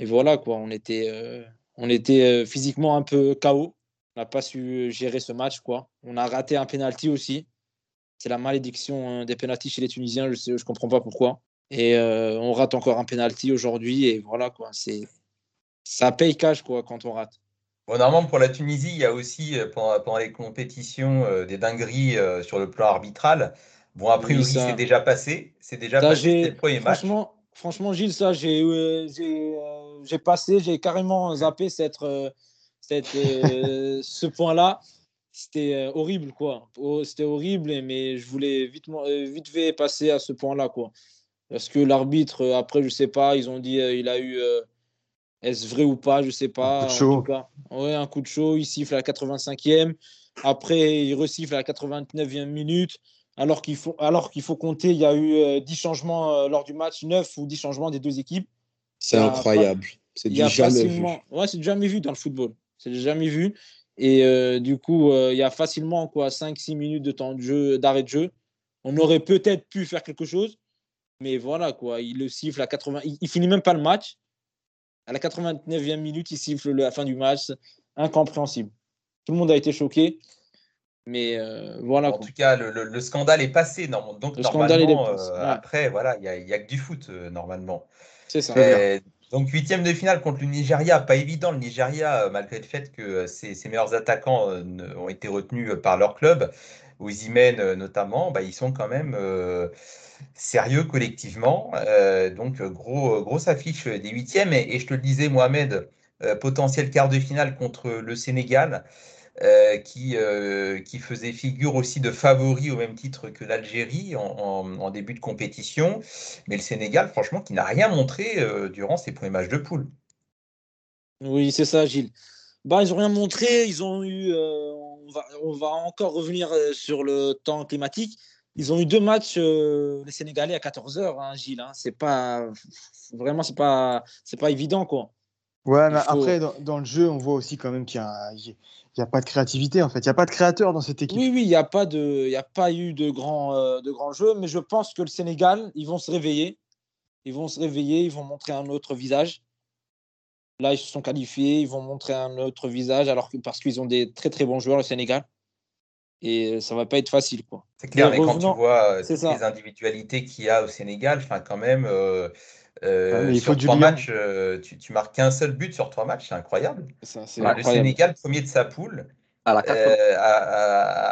Et voilà, quoi. On était, on était physiquement un peu KO. On n'a pas su gérer ce match, quoi. On a raté un penalty aussi. C'est la malédiction des penalties chez les Tunisiens. Je ne comprends pas pourquoi. Et euh, on rate encore un penalty aujourd'hui. Et voilà, quoi. C'est, ça paye cash, quoi, quand on rate. Bon, normalement, pour la Tunisie, il y a aussi, euh, pendant, les compétitions, euh, des dingueries sur le plan arbitral. Bon, a priori, c'est déjà passé. C'est déjà passé le premier franchement, match. Franchement, Gilles, ça, j'ai, j'ai, passé, j'ai carrément zappé cette, cette, ce point-là. C'était horrible, quoi. Oh, c'était horrible, mais je voulais vite, vite fait passer à ce point-là, quoi. Parce que l'arbitre, euh, après, je sais pas, ils ont dit euh, il a eu, euh, Est-ce vrai ou pas Je sais pas. Un coup de chaud. Ouais, un coup de chaud. Il siffle à la 85e. Après, il resiffle à la 89e minute. Alors qu'il faut, alors qu'il faut compter, il y a eu euh, 10 changements euh, lors du match, 9 ou 10 changements des deux équipes. C'est incroyable. C'est Il du y a jamais vu. facilement, ouais, c'est jamais vu dans le football. C'est jamais vu. Et euh, du coup, euh, il y a facilement quoi, 5-6 minutes de temps de jeu, d'arrêt de jeu. On aurait peut-être pu faire quelque chose, mais voilà quoi. Il le siffle à 80. Il, il finit même pas le match. À la 89e minute, il siffle la fin du match. Incompréhensible. Tout le monde a été choqué. Mais euh, voilà. En tout cas, le, le- le scandale est passé. non- Donc, Le scandale, normalement, passé, euh, ouais. après, voilà, il n'y a, il y a que du foot, euh, normalement. C'est ça. Euh, donc, huitième de finale contre le Nigeria. Pas évident, le Nigeria, euh, malgré le fait que ses, ses meilleurs attaquants ont été retenus par leur club, Osimhen euh, notamment, bah, ils sont quand même sérieux collectivement. Euh, donc, gros, grosse affiche des huitièmes. Et, je te le disais, Mohamed, euh, potentiel quart de finale contre le Sénégal. euh, qui, faisait figure aussi de favori au même titre que l'Algérie en, début de compétition. Mais le Sénégal, franchement, qui n'a rien montré durant ses premiers matchs de poule. Oui, c'est ça, Gilles. Bah, ils n'ont rien montré. Ils ont eu. on, va, on va encore revenir sur le temps climatique. Ils ont eu deux matchs, euh, les Sénégalais, à 14h, hein, Gilles. Hein. C'est pas. Vraiment, c'est pas, c'est pas évident, quoi. Ouais, mais Il faut- après, dans, dans le jeu, on voit aussi quand même qu'il n'y a, il y a pas de créativité, en fait. Il n'y a pas de créateur dans cette équipe. Oui, oui, il n'y a, pas de- il y a pas eu de grands euh, de grands jeux, mais je pense que le Sénégal, ils vont se réveiller. Ils vont se réveiller, ils vont montrer un autre visage. Là, ils se sont qualifiés, ils vont montrer un autre visage, alors que, parce qu'ils ont des très très bons joueurs, le Sénégal. Et ça va pas être facile, quoi. C'est clair, Mais mais quand tu vois euh, c'est toutes ça. les individualités qu'il y a au Sénégal, enfin quand même, euh, euh, Ouais, il sur faut trois matchs, euh, tu, tu marques qu'un seul but sur trois matchs, c'est incroyable. Ça, le. Sénégal, premier de sa poule, À la 80. euh, a,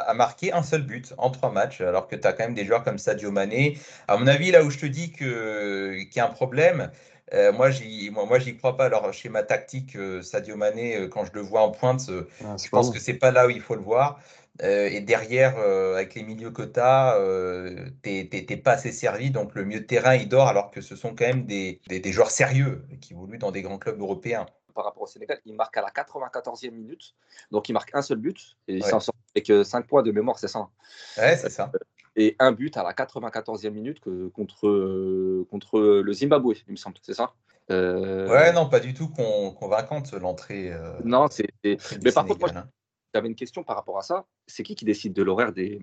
a- a marqué un seul but en trois matchs, alors que tu as quand même des joueurs comme Sadio Mané. À mon avis, là où je te dis que- qu'il y a un problème, euh, moi, j'y moi, moi, j'y crois pas. Alors, schéma tactique, euh, Sadio Mané, euh, quand je le vois en pointe, euh, Ah, je pense bon. que c'est pas là où il faut le voir. Euh, et derrière, euh, avec les milieux que tu as, euh, t'es pas assez servi. Donc, le milieu de terrain, il dort, alors que ce sont quand même des, des- des joueurs sérieux qui évoluent dans des grands clubs européens. par rapport au Sénégal, il marque à la 94e minute. Donc il marque un seul but et il Ouais. s'en sort avec 5 points de mémoire, c'est ça. hein. Ouais, c'est ça. Et un but à la 94e minute que, contre, contre le Zimbabwe, il me semble, c'est ça? Ouais, non, pas du tout con- convaincante l'entrée. Non, c'est. Mais par contre, moi, Sénégal, j'avais une question par rapport à ça. C'est qui qui décide de l'horaire des,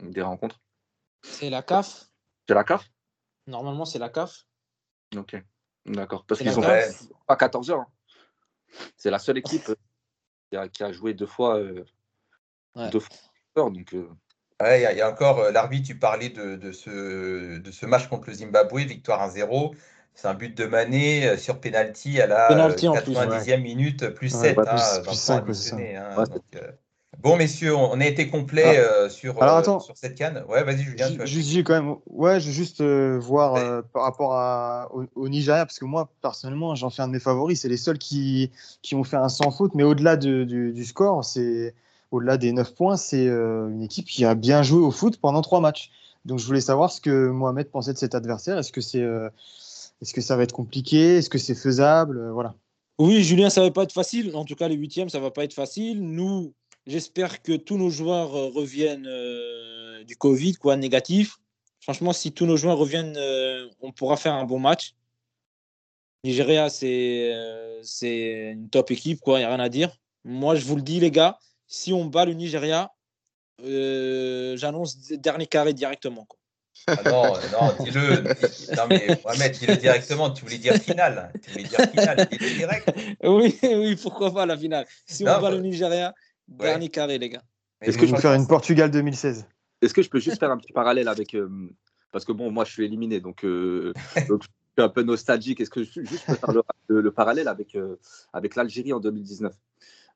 des rencontres? C'est la CAF. C'est la CAF Normalement, c'est la CAF. Ok, d'accord. Parce qu'ils ont CAF. pas 14 heures. hein. C'est la seule équipe euh, qui a, qui a joué deux fois. euh, Ouais. deux fois donc, euh, Ouais, il y, a- il y a encore euh, l'arbitre, tu parlais de, de ce, de ce match contre le Zimbabwe, victoire 1-0. C'est un but de Mané euh, sur penalty à la Penalty euh, en plus, 90e minute, plus Ouais, 7. plus- hein, plus 20 cinq, points ouais, c'est ça. additionnés, hein, Ouais. donc, euh, Bon, messieurs, on a été complet euh, sur, Alors, attends. sur cette canne. Ouais, vas-y, Julien. tu Ju- vas- Juste Gilles, quand même. Ouais, je veux juste euh, voir par rapport à, au, au Nigeria, parce que moi, personnellement, j'en fais un de mes favoris. C'est les seuls qui, qui ont fait un sans faute. Mais au-delà de- du, du score, c'est au-delà des 9 points, c'est une équipe qui a bien joué au foot pendant trois matchs. Donc, je voulais savoir ce que Mohamed pensait de cet adversaire. Est-ce que, c'est, est-ce que ça va être compliqué? Est-ce que c'est faisable? Euh, Voilà. Oui, Julien, ça va pas être facile. En tout cas, les huitièmes, ça va pas être facile. Nous, j'espère que tous nos joueurs euh, reviennent euh, du Covid, quoi, négatif. Franchement, si tous nos joueurs reviennent, on pourra faire un bon match. Nigeria, c'est une top équipe, quoi. Il n'y a rien à dire. Moi, je vous le dis, les gars, si on bat le Nigeria, j'annonce dernier carré directement. Quoi. Ah non, non, dis-le. Non, mais Mohamed, dis-le directement. Tu voulais dire finale. Tu voulais dire finale. Dis-le direct. Oui, oui, pourquoi pas la finale. Si Non, on bat bah- le Nigeria, dernier carré, les gars. Est-ce que je vous faire une Portugal 2016. Est-ce que je peux juste faire un petit parallèle avec. euh, parce que bon, moi, je suis éliminé, donc, euh, donc je suis un peu nostalgique. Est-ce que je juste peux faire le, le- le parallèle avec, euh, avec l'Algérie en 2019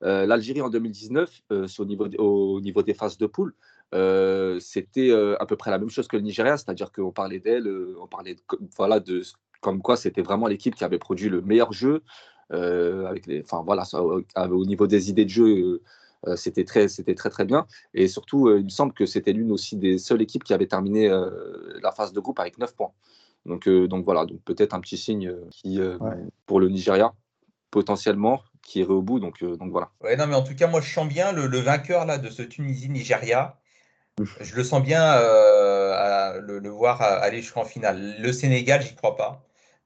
Euh, L'Algérie en 2019, euh, c'est au, niveau, des- au niveau des phases de poule, euh, c'était euh, à peu près la même chose que le Nigeria, c'est-à-dire qu'on parlait d'elle, euh, on parlait de, voilà, de comme quoi c'était vraiment l'équipe qui avait produit le meilleur jeu. euh, avec les, enfin voilà, ça, au, au niveau des idées de jeu, c'était très, c'était très très bien. Et surtout, euh, il me semble que c'était l'une aussi des seules équipes qui avait terminé euh, la phase de groupe avec 9 points. Donc, euh, donc voilà, donc peut-être un petit signe euh, qui, euh, Ouais. pour le Nigeria. potentiellement qui irait au bout. Donc, donc voilà. Ouais, non, mais en tout cas, moi, je sens bien le, vainqueur là, de ce Tunisie-Nigeria. Je le sens bien le, voir aller jusqu'en finale. Le Sénégal, j'y crois pas.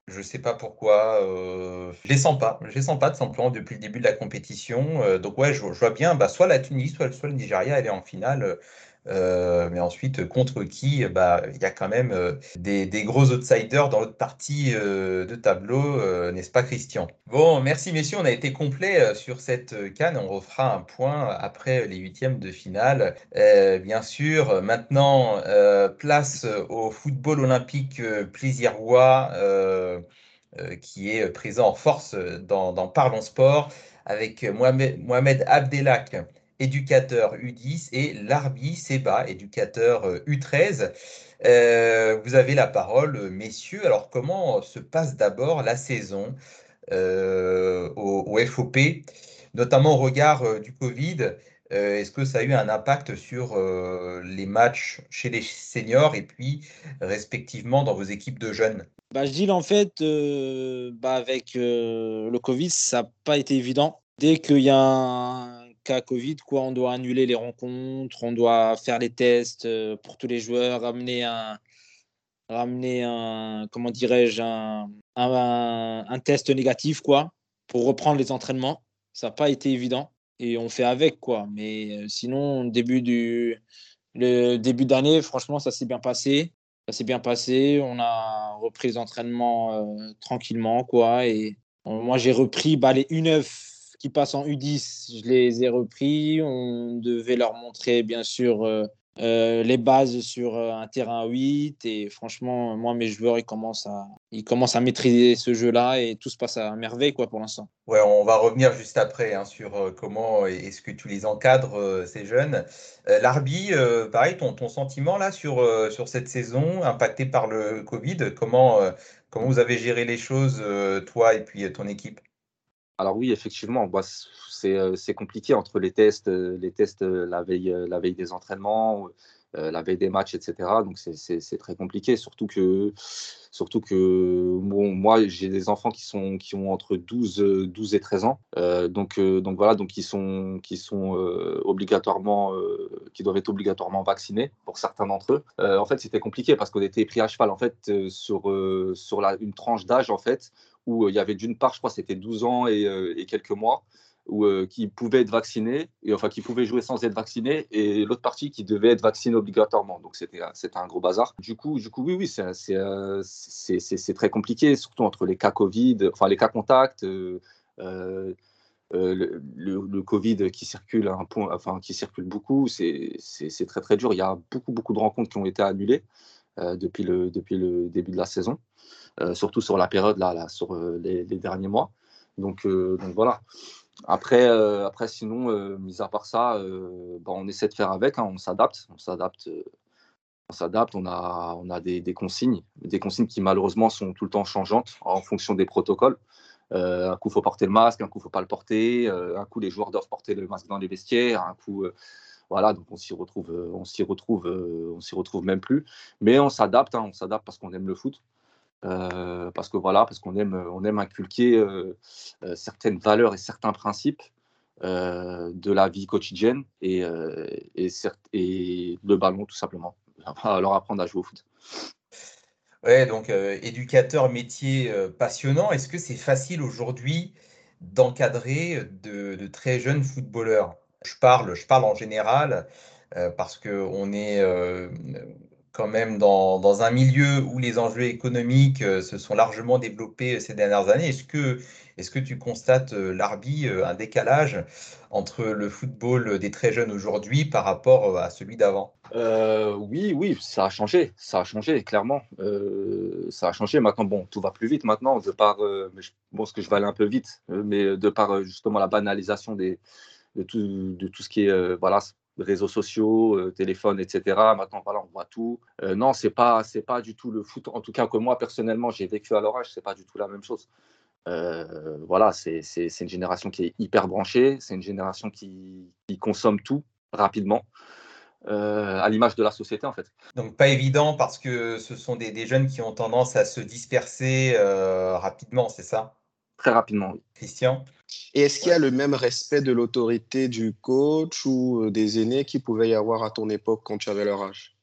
Je ne sais pas pourquoi. Euh, je les sens pas. Je les sens pas de simplement depuis le début de la compétition. donc ouais, je, vois bien bah, soit la Tunisie, soit, soit le Nigeria, elle est en finale. Euh, mais ensuite, contre qui bah, il y a quand même euh, des, gros outsiders dans l'autre partie euh, de tableau, n'est-ce pas, Christian? Bon, merci messieurs, on a été complet sur cette canne. On refera un point après les huitièmes de finale. bien sûr, maintenant, place au football olympique plaisirois. qui est présent en force dans, dans Parlons Sport avec Mohamed, Mohamed Abdelak, éducateur U10, et Larbi Seba, éducateur U13. Euh, euh, vous avez la parole, messieurs. Alors, comment se passe d'abord la saison euh, au, FOP, notamment au regard du Covid? Est-ce que ça a eu un impact sur les matchs chez les seniors et puis respectivement dans vos équipes de jeunes? Bah, Je dis en fait, bah, avec le Covid, ça n'a pas été évident. Dès qu'il y a un cas Covid, quoi, on doit annuler les rencontres, on doit faire les tests euh, pour tous les joueurs, ramener un, ramener un comment dirais-je, un, test négatif, quoi, pour reprendre les entraînements. Ça n'a pas été évident et on fait avec, quoi. Mais euh, sinon, début du le début d'année, franchement, ça s'est bien passé. Ça s'est bien passé. On a repris les entraînements euh, tranquillement, quoi. Et moi, j'ai repris bah, les U9 qui passent en U10, je les ai repris. On devait leur montrer, bien sûr, euh, euh, les bases sur euh, un terrain 8. Et franchement, moi, mes joueurs, ils commencent à, ils commencent à maîtriser ce jeu-là et tout se passe à merveille quoi, pour l'instant. Ouais, on va revenir juste après hein, sur comment est-ce que tu les encadres, ces jeunes. Larbi, pareil, ton, ton, sentiment là sur, sur cette saison impactée par le Covid, comment, comment vous avez géré les choses, toi et puis ton équipe? Alors oui, effectivement, bah, c'est compliqué entre les tests, les tests la, veille, la veille des entraînements, la veille des matchs, etc. Donc c'est très compliqué, surtout que, surtout que moi j'ai des enfants qui, sont, qui ont entre 12, 12 et 13 ans. donc, donc voilà, donc qui sont, qui sont obligatoirement, qui doivent être obligatoirement vaccinés pour certains d'entre eux. en fait, c'était compliqué parce qu'on était pris à cheval en fait sur, sur la, une tranche d'âge en fait où il y avait d'une part, je crois, c'était 12 ans et, quelques mois, où, qui pouvaient être vaccinés, et enfin qui pouvaient jouer sans être vaccinés, et l'autre partie qui devait être vaccinée obligatoirement. Donc c'était un gros bazar. Du coup, du coup oui, oui, c'est très compliqué, surtout entre les cas Covid, enfin les cas contacts. le, Covid qui circule un point, enfin qui circule beaucoup, c'est très très dur. Il y a beaucoup beaucoup de rencontres qui ont été annulées depuis, le, depuis le début de la saison. Euh, surtout sur la période là, sur euh, les, derniers mois. Donc, euh, voilà. Après, sinon, mis à part ça, bah, on essaie de faire avec, hein, on s'adapte, on s'adapte on s'adapte, on a des, consignes, des consignes qui malheureusement sont tout le temps changeantes en fonction des protocoles. un coup, il faut porter le masque, un coup, il ne faut pas le porter, un coup, les joueurs doivent porter le masque dans les vestiaires, un coup, voilà, donc on s'y retrouve, on s'y retrouve, on s'y retrouve même plus. Mais on s'adapte, hein, on s'adapte parce qu'on aime le foot. Euh, parce que voilà, parce qu'on aime, on aime inculquer euh, euh, certaines valeurs et certains principes de la vie quotidienne et, et, ballon tout simplement. Alors apprendre à jouer au foot. Ouais, donc éducateur, métier passionnant. Est-ce que c'est facile aujourd'hui d'encadrer de, de, très jeunes footballeurs? Je parle, je parle en général parce qu'on est quand même dans, un milieu où les enjeux économiques euh, se sont largement développés euh, ces dernières années. Est-ce que, est que tu constates, euh, Larbi, un décalage entre le football des très jeunes aujourd'hui par rapport à celui d'avant? Oui, oui, ça a changé. Ça a changé, clairement. ça a changé. Maintenant, bon, tout va plus vite maintenant, de par, je pense que je vais aller un peu vite, mais de par justement la banalisation des, de, tout, de tout ce qui est voilà, réseaux sociaux, euh, téléphone, etc. Maintenant, voilà, on voit tout. Euh, non, c'est pas, c'est pas du tout le foot. En tout cas, que moi personnellement, j'ai vécu à l'orage, c'est pas du tout la même chose. Euh, voilà, c'est, une génération qui est hyper branchée. C'est une génération qui, qui consomme tout rapidement. à l'image de la société en fait. Donc pas évident parce que ce sont des jeunes qui ont tendance à se disperser rapidement, c'est ça? Très rapidement, oui. Christian Et est-ce qu'il y a le même respect de l'autorité du coach ou euh, des aînés qui pouvait y avoir à ton époque quand tu avais leur âge?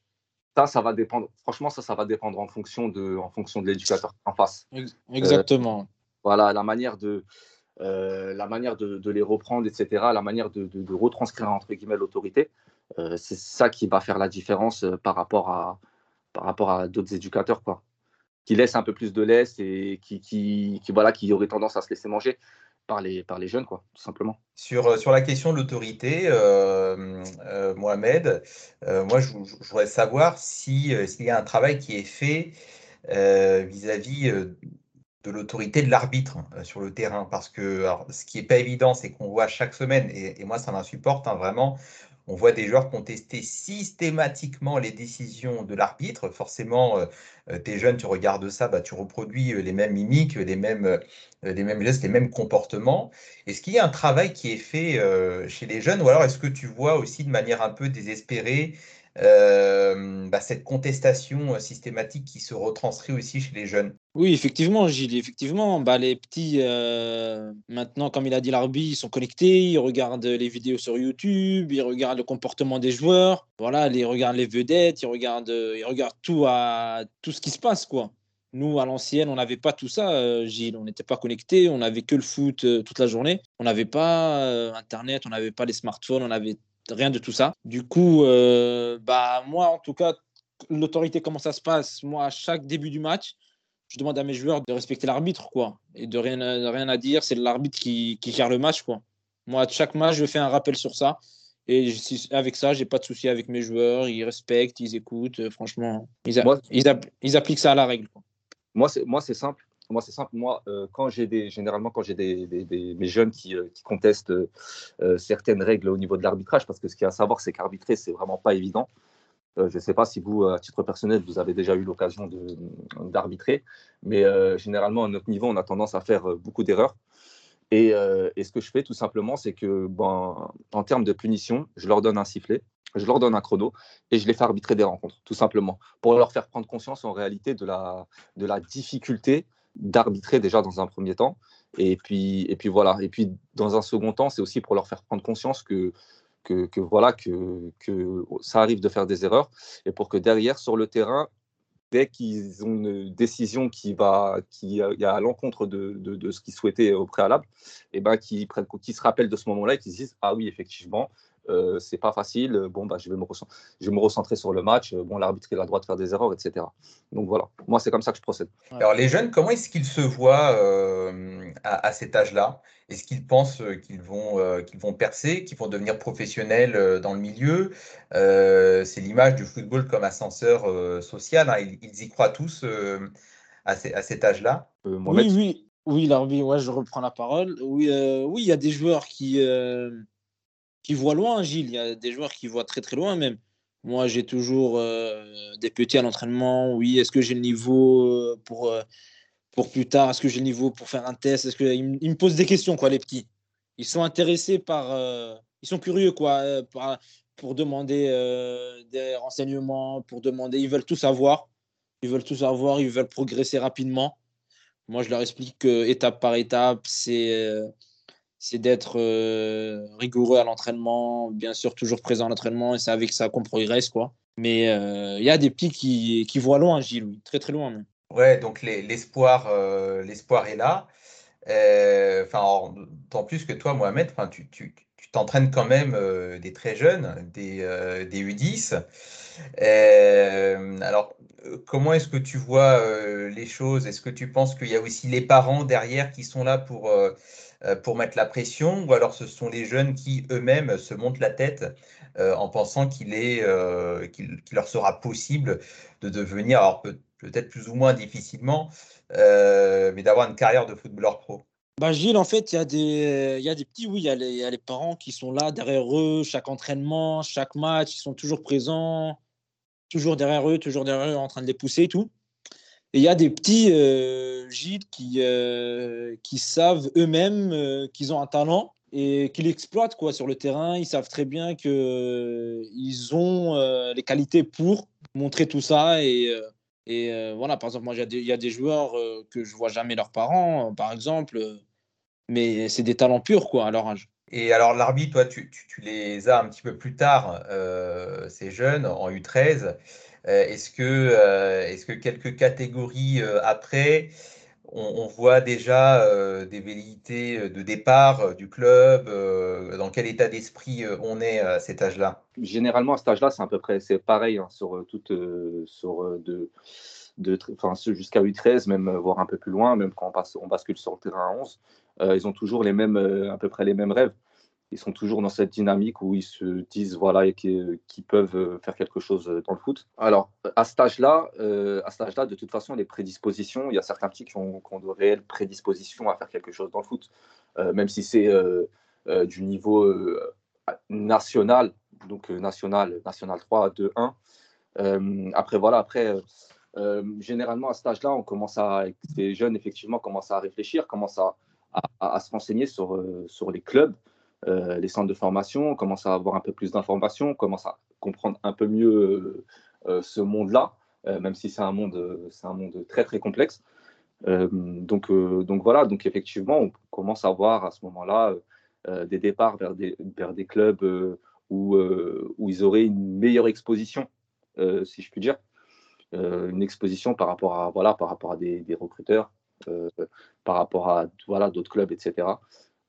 Ça, ça va dépendre. Franchement, ça, ça va dépendre en fonction de, en fonction de l'éducateur en face. Exactement. Euh, voilà, la manière de, euh, la manière de, de, les reprendre, etc., la manière de, de, de retranscrire entre guillemets l'autorité, euh, c'est ça qui va faire la différence par rapport à, par rapport à d'autres éducateurs, quoi, qui laissent un peu plus de laisse et qui, qui, qui, voilà, qui auraient tendance à se laisser manger par les, par les jeunes, quoi, tout simplement. Sur, sur la question de l'autorité, euh, euh, Mohamed, euh, moi, je, voudrais savoir si, s'il y a un travail qui est fait vis-à-vis de l'autorité de l'arbitre sur le terrain. Parce que ce qui n'est pas évident, c'est qu'on voit chaque semaine, et, et moi, ça m'insupporte hein, vraiment, on voit des joueurs contester systématiquement les décisions de l'arbitre. Forcément, euh, tu es jeune, tu regardes ça, bah, tu reproduis les mêmes mimiques, les mêmes, les mêmes gestes, les mêmes comportements. Est-ce qu'il y a un travail qui est fait euh, chez les jeunes ou alors est-ce que tu vois aussi de manière un peu désespérée euh, bah, cette contestation systématique qui se retranscrit aussi chez les jeunes Oui, effectivement, Gilles. Effectivement, bah, les petits, euh, maintenant, comme il a dit l'arbitre, ils sont connectés, ils regardent les vidéos sur YouTube, ils regardent le comportement des joueurs, voilà, ils regardent les vedettes, ils regardent, ils regardent tout, à, tout ce qui se passe, quoi. Nous, à l'ancienne, on n'avait pas tout ça, euh, Gilles. On n'était pas connectés, on n'avait que le foot euh, toute la journée. On n'avait pas euh, Internet, on n'avait pas les smartphones, on n'avait rien de tout ça. Du coup, euh, bah, moi, en tout cas, l'autorité, comment ça se passe? Moi, à chaque début du match, je demande à mes joueurs de respecter l'arbitre, quoi, et de rien, de rien à dire. C'est l'arbitre qui, qui, gère le match, quoi. Moi, à chaque match, je fais un rappel sur ça. Et avec ça, j'ai pas de souci avec mes joueurs. Ils respectent, ils écoutent. Franchement, ils, a, moi, ils, a, ils, appliquent ça à la règle. Quoi. Moi, c'est moi, c'est simple. Moi, c'est simple. Moi, euh, quand j'ai des, généralement, quand j'ai des, mes jeunes qui, euh, contestent euh, certaines règles au niveau de l'arbitrage, parce que ce qu'il y a à savoir, c'est qu'arbitrer, c'est vraiment pas évident. je ne sais pas si vous, à titre personnel, vous avez déjà eu l'occasion d'arbitrer, mais généralement, à notre niveau, on a tendance à faire beaucoup d'erreurs. Et, et, ce que je fais, tout simplement, c'est que, ben, en termes de punition, je leur donne un sifflet je leur donne un chrono et je les fais arbitrer des rencontres, tout simplement, pour leur faire prendre conscience en réalité de la, de la difficulté d'arbitrer déjà dans un premier temps. Et puis, et puis voilà. Et puis dans un second temps, c'est aussi pour leur faire prendre conscience que, que, voilà, que, que ça arrive de faire des erreurs et pour que derrière, sur le terrain, dès qu'ils ont une décision qui va qui est à l'encontre de, de, ce qu'ils souhaitaient au préalable, et eh ben qu'ils qu se rappellent de ce moment-là et qu'ils se disent ah oui effectivement euh, c'est pas facile. Bon, bah, je, vais me je vais me recentrer sur le match. Bon, l'arbitre, il a le droit de faire des erreurs, etc. Donc voilà, moi, c'est comme ça que je procède. Alors, les jeunes, comment est-ce qu'ils se voient euh, à, à, cet âge-là? Est-ce qu'ils pensent qu'ils vont, euh, qu'ils vont percer, qu'ils vont devenir professionnels euh, dans le milieu? C'est l'image du football comme ascenseur social. Hein. Ils, ils, y croient tous à, à, cet âge-là? Oui, oui. Oui, ouais, je reprends la parole. Oui, oui, il y a des joueurs qui qui voient loin, Gilles. Il y a des joueurs qui voient très très loin même. Moi, j'ai toujours euh, des petits à l'entraînement. Oui, est-ce que j'ai le niveau euh, pour, euh, pour plus tard? Est-ce que j'ai le niveau pour faire un test? Est-ce que ils, ils, me posent des questions, quoi, les petits. Ils sont intéressés par, ils sont curieux, quoi, euh, pour demander des renseignements, pour demander. Ils veulent tout savoir. Ils veulent tout savoir. Ils veulent progresser rapidement. Moi, je leur explique que étape par étape, c'est c'est d'être euh, rigoureux à l'entraînement, bien sûr toujours présent à l'entraînement, et c'est avec ça qu'on progresse. Quoi. Mais il euh, y a des petits qui, voient loin, Gilles, très très loin. Même. Ouais, donc l'espoir euh, l'espoir est là. Enfin, tant plus que toi, Mohamed, tu, t'entraînes quand même des très jeunes, des, des U10. alors, comment est-ce que tu vois les choses? Est-ce que tu penses qu'il y a aussi les parents derrière qui sont là pour pour mettre la pression, ou alors ce sont les jeunes qui eux-mêmes se montent la tête euh, en pensant qu'il est, euh, leur sera possible de devenir, alors peut, peut-être plus ou moins difficilement, mais d'avoir une carrière de footballeur pro. Bah Gilles, en fait, il y, a des, petits, oui, il y a les parents qui sont là derrière eux, chaque entraînement, chaque match, ils sont toujours présents, toujours derrière eux, toujours derrière eux, en train de les pousser et tout. Et il y a des petits euh, euh, qui savent eux-mêmes euh, qu'ils ont un talent et qui l'exploitent quoi, sur le terrain. Ils savent très bien qu'ils euh, ont euh, les qualités pour montrer tout ça. Et, voilà, par exemple, moi, il y, a des joueurs que je vois jamais leurs parents. Par exemple, mais c'est des talents purs, quoi, à leur âge. Et alors, l'arbitre, toi, tu, les as un petit peu plus tard, ces jeunes, en U13. Est-ce que, est que quelques catégories après, on, voit déjà des velléités de départ du club Dans quel état d'esprit on est à cet âge-là? Généralement, à cet âge-là, c'est à peu près c'est pareil hein, sur toute. sur de, de, jusqu'à U13, même voire un peu plus loin, même quand on, passe, on bascule sur le terrain à 11, ils ont toujours les mêmes, à peu près les mêmes rêves ils sont toujours dans cette dynamique où ils se disent voilà qu'ils peuvent euh, faire quelque chose euh, dans le foot. Alors à cet âge-là, euh, à cet âge-là, de toute façon, les prédispositions, il y a certains petits qui ont, de réelles prédispositions à faire quelque chose dans le foot, même si c'est du niveau national, donc national, national 3, 2, 1. après voilà, après. généralement, à cet âge-là, on commence à, les jeunes, effectivement, commencent à réfléchir, commencent à, à se renseigner sur, sur les clubs, euh, les centres de formation, on commence à avoir un peu plus d'informations, on commence à comprendre un peu mieux euh, euh, ce monde-là, même si c'est un monde, c'est un monde très très complexe. donc, donc voilà, donc effectivement, on commence à voir à ce moment-là des départs vers des, vers des clubs où, où ils auraient une meilleure exposition, si je puis dire, une exposition par rapport à voilà, par rapport à des, des recruteurs, par rapport à voilà d'autres clubs, etc.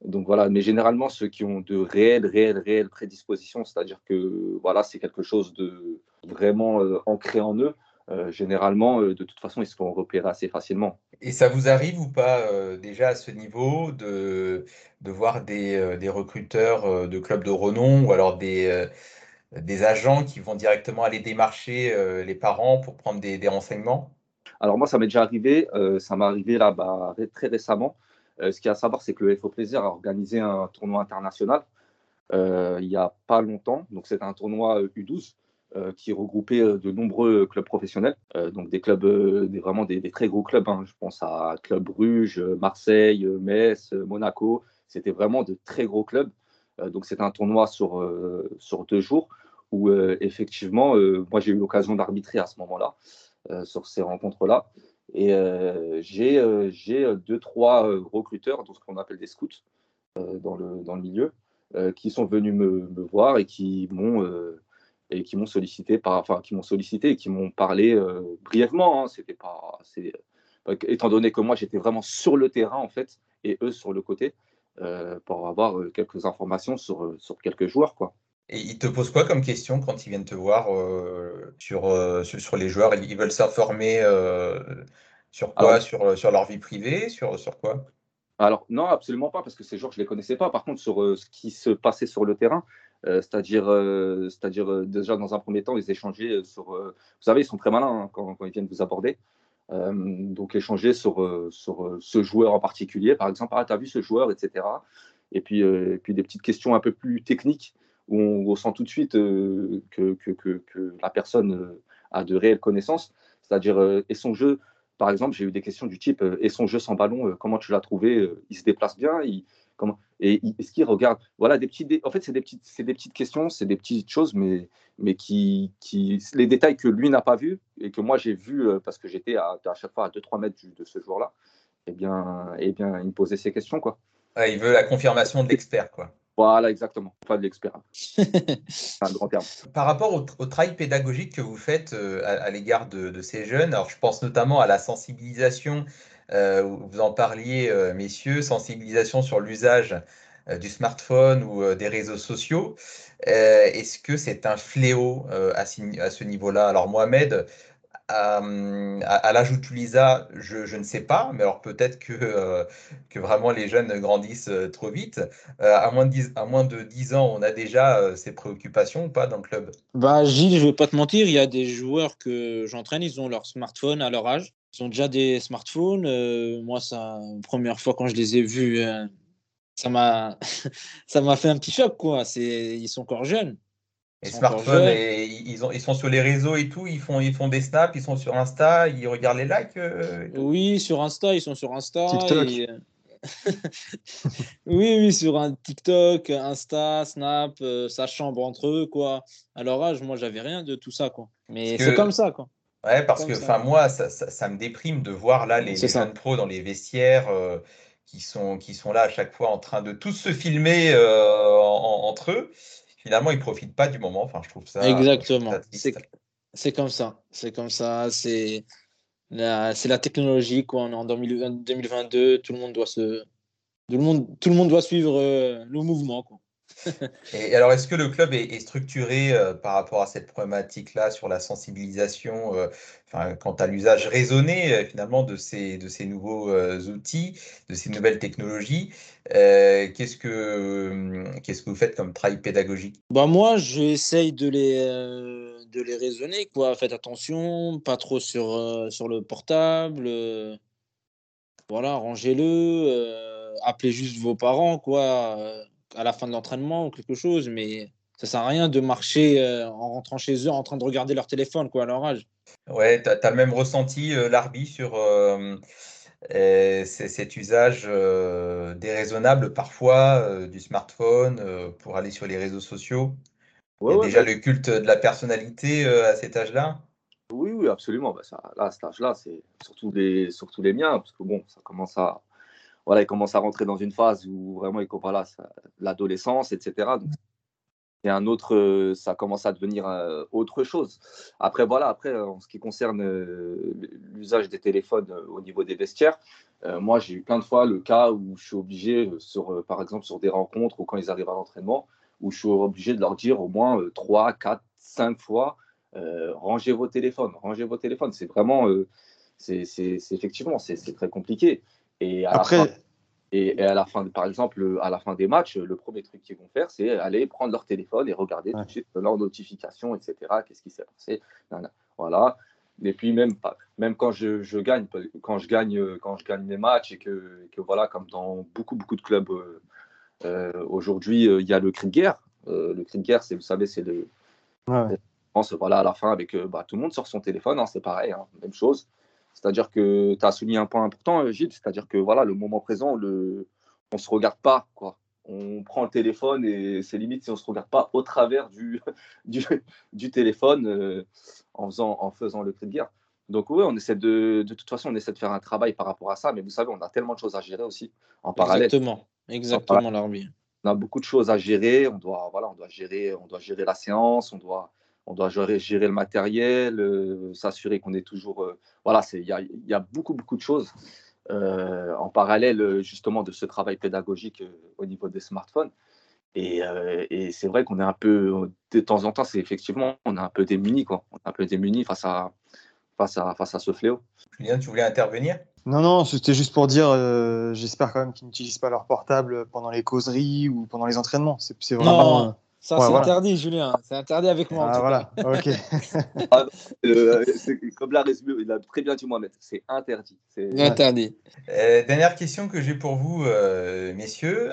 Donc voilà, mais généralement ceux qui ont de réelles, réelles, réelles prédispositions, c'est-à-dire que voilà, c'est quelque chose de vraiment euh, ancré en eux. Euh, généralement, euh, de toute façon, ils se font repérer assez facilement. Et ça vous arrive ou pas déjà à ce niveau de, de voir des, des, recruteurs de clubs de renom ou alors des, des agents qui vont directement aller démarcher les parents pour prendre des, des renseignements? Alors moi, ça m'est déjà arrivé, ça m'est arrivé là bas très récemment. Euh, ce qu'il y a à savoir, c'est que le FO Plaisir a organisé un tournoi international euh, il n'y a pas longtemps. Donc, c'est un tournoi U12 euh, qui regroupait de nombreux clubs professionnels, donc des clubs, des, vraiment des, très gros clubs. Hein. Je pense à Club Bruges, Marseille, Metz, Monaco. C'était vraiment de très gros clubs. donc c'est un tournoi sur, sur deux jours où effectivement, moi j'ai eu l'occasion d'arbitrer à ce moment-là sur ces rencontres-là. Et euh, j'ai euh, euh, deux, trois recruteurs, donc ce qu'on appelle des scouts dans, le, dans le milieu, qui sont venus me, voir et qui m'ont sollicité enfin sollicité et qui m'ont parlé brièvement. Hein, c'était pas, étant donné que moi j'étais vraiment sur le terrain en fait et eux sur le côté pour avoir quelques informations sur, sur quelques joueurs quoi. Et ils te posent quoi comme question quand ils viennent te voir euh, sur, euh, sur, les joueurs? Ils veulent s'informer euh, sur quoi? Sur, sur leur vie privée? Sur, sur quoi? Alors, non, absolument pas, parce que ces joueurs, je ne les connaissais pas. Par contre, sur ce qui se passait sur le terrain, c'est-à-dire, c'est-à-dire déjà dans un premier temps, ils échangeaient sur. vous savez, ils sont très malins hein, quand, quand, ils viennent vous aborder. donc, échanger sur, sur ce joueur en particulier, par exemple, ah, tu as vu ce joueur, etc. Et puis, et puis des petites questions un peu plus techniques où on ressent tout de suite euh, que, la personne euh, a de réelles connaissances. C'est-à-dire, euh, et son jeu, par exemple, j'ai eu des questions du type et son jeu sans ballon, comment tu l'as trouvé Il se déplace bien Et est-ce qu'il regarde Voilà, des petits, en fait, c'est des, petites, des petites questions, c'est des petites choses, mais, mais qui, qui, les détails que lui n'a pas vus et que moi j'ai vu parce que j'étais à, à, chaque fois à 2-3 mètres de ce joueur-là, eh bien, eh bien, il me posait ces questions. Quoi. il veut la confirmation de l'expert. quoi. Voilà, exactement. Pas de l'expert. un grand terme. Par rapport au, travail pédagogique que vous faites euh, à, l'égard de, ces jeunes, alors je pense notamment à la sensibilisation, euh, vous en parliez, euh, messieurs, sensibilisation sur l'usage du smartphone ou des réseaux sociaux. Est-ce que c'est un fléau à, à, ce niveau-là? Alors Mohamed, à, à, l'âge où tu Lisa, je, je, ne sais pas, mais alors peut-être que, euh, vraiment les jeunes grandissent euh, trop vite. Euh, à, moins de 10, à moins de 10 ans, on a déjà ces préoccupations ou pas dans le club? Bah, Gilles, je ne vais pas te mentir, il y a des joueurs que j'entraîne, ils ont leur smartphone à leur âge. Ils ont déjà des smartphones. moi, ça, première fois quand je les ai vus, ça m'a ça m'a fait un petit choc. Quoi. Ils sont encore jeunes. Les smartphones, ils, ont, ils sont sur les réseaux et tout, ils font, ils font des snaps, ils sont sur Insta, ils regardent les likes. Euh, oui, sur Insta, ils sont sur Insta. TikTok. oui, oui, sur un TikTok, Insta, Snap, euh, ça chambre entre eux, quoi. À leur âge, moi, j'avais rien de tout ça, quoi. Mais c'est comme ça, quoi. Ouais, parce que, enfin, moi, ça, ça, me déprime de voir là les, jeunes pros dans les vestiaires. Euh, qui sont, qui sont là à chaque fois en train de tous se filmer euh, entre eux. Finalement, ils profitent pas du moment. Enfin, je trouve ça. Exactement. C'est comme ça. C'est comme ça. C'est la, la technologie. Quoi. On est en 2022. Tout le monde doit se. Tout le monde, tout le monde doit suivre euh, le mouvement. Quoi. Et alors, est-ce que le club est, structuré euh, par rapport à cette problématique-là sur la sensibilisation, euh, quant à l'usage raisonné euh, finalement de ces, de ces nouveaux outils, de ces nouvelles technologies Qu'est-ce que qu'est-ce que vous faites comme travail pédagogique? Bah Moi, j'essaye de les, de les raisonner. Quoi. Faites attention, pas trop sur, sur le portable. voilà, rangez-le. appelez juste vos parents. quoi à la fin de l'entraînement ou quelque chose, mais ça sert à rien de marcher euh, en rentrant chez eux en train de regarder leur téléphone quoi, à leur âge. Ouais, tu as, même ressenti euh, l'arbi sur euh, cet usage déraisonnable parfois du smartphone pour aller sur les réseaux sociaux? Déjà le culte de la personnalité à cet âge-là? Oui, oui, absolument. Bah, ça, là, à cet âge-là, c'est surtout les, surtout les miens, parce que bon, ça commence à, voilà, il commence à rentrer dans une phase où vraiment il comprend l'adolescence, etc. c'est un autre, euh, ça commence à devenir euh, autre chose. Après, voilà, après, euh, en ce qui concerne l'usage des téléphones au niveau des vestiaires, moi, j'ai eu plein de fois le cas où je suis obligé, sur, par exemple, sur des rencontres ou quand ils arrivent à l'entraînement, où je suis obligé de leur dire au moins 3, 4, 5 fois, rangez vos téléphones, rangez vos téléphones. C'est vraiment, c'est effectivement, c'est très compliqué. Et à Après... la fin, et, à la fin, par exemple, à la fin des matchs, le premier truc qu'ils vont faire, c'est aller prendre leur téléphone et regarder tout de suite leurs notifications, etc. Qu'est-ce qui s'est passé? Voilà. Et puis même, même quand je, je, gagne, quand je gagne, quand je gagne mes matchs et que, que voilà, comme dans beaucoup beaucoup de clubs euh, euh, aujourd'hui, euh, il y a le cri de guerre. le cri de guerre, c'est, vous savez, c'est le. Ouais. Voilà, à la fin, avec bah, tout le monde sur son téléphone, hein, c'est pareil, hein, même chose. C'est-à-dire que tu as souligné un point important, euh, Gilles, c'est-à-dire que voilà, le moment présent, le... on ne se regarde pas. Quoi. On prend le téléphone et c'est limite si on ne se regarde pas au travers du, du, téléphone euh, en, faisant, en faisant le cri de guerre. Donc oui, on essaie de, de toute façon, on essaie de faire un travail par rapport à ça, mais vous savez, on a tellement de choses à gérer aussi en parallèle. Exactement, exactement, l'armée. On a beaucoup de choses à gérer. On doit, voilà, on doit gérer, on doit gérer la séance, on doit, on doit gérer, gérer le matériel, euh, s'assurer qu'on est toujours. Euh, voilà, il y a, y a, beaucoup, beaucoup de choses euh, en parallèle justement de ce travail pédagogique au niveau des smartphones. Et, et c'est vrai qu'on est un peu, de temps en temps, c'est effectivement, on est un peu démunis, quoi. On est un peu démunis face à, face à, face à ce fléau. Julien, tu voulais intervenir? Non, non, c'était juste pour dire, j'espère quand même qu'ils n'utilisent pas leur portable pendant les causeries ou pendant les entraînements. C'est vraiment. Ça, c'est interdit, Julien. C'est interdit avec moi. Ah, voilà, ok. Ah, euh, comme l'a résumé, il a très bien dit Mohamed, c'est interdit. C'est interdit. Euh, dernière question que j'ai pour vous, euh, messieurs.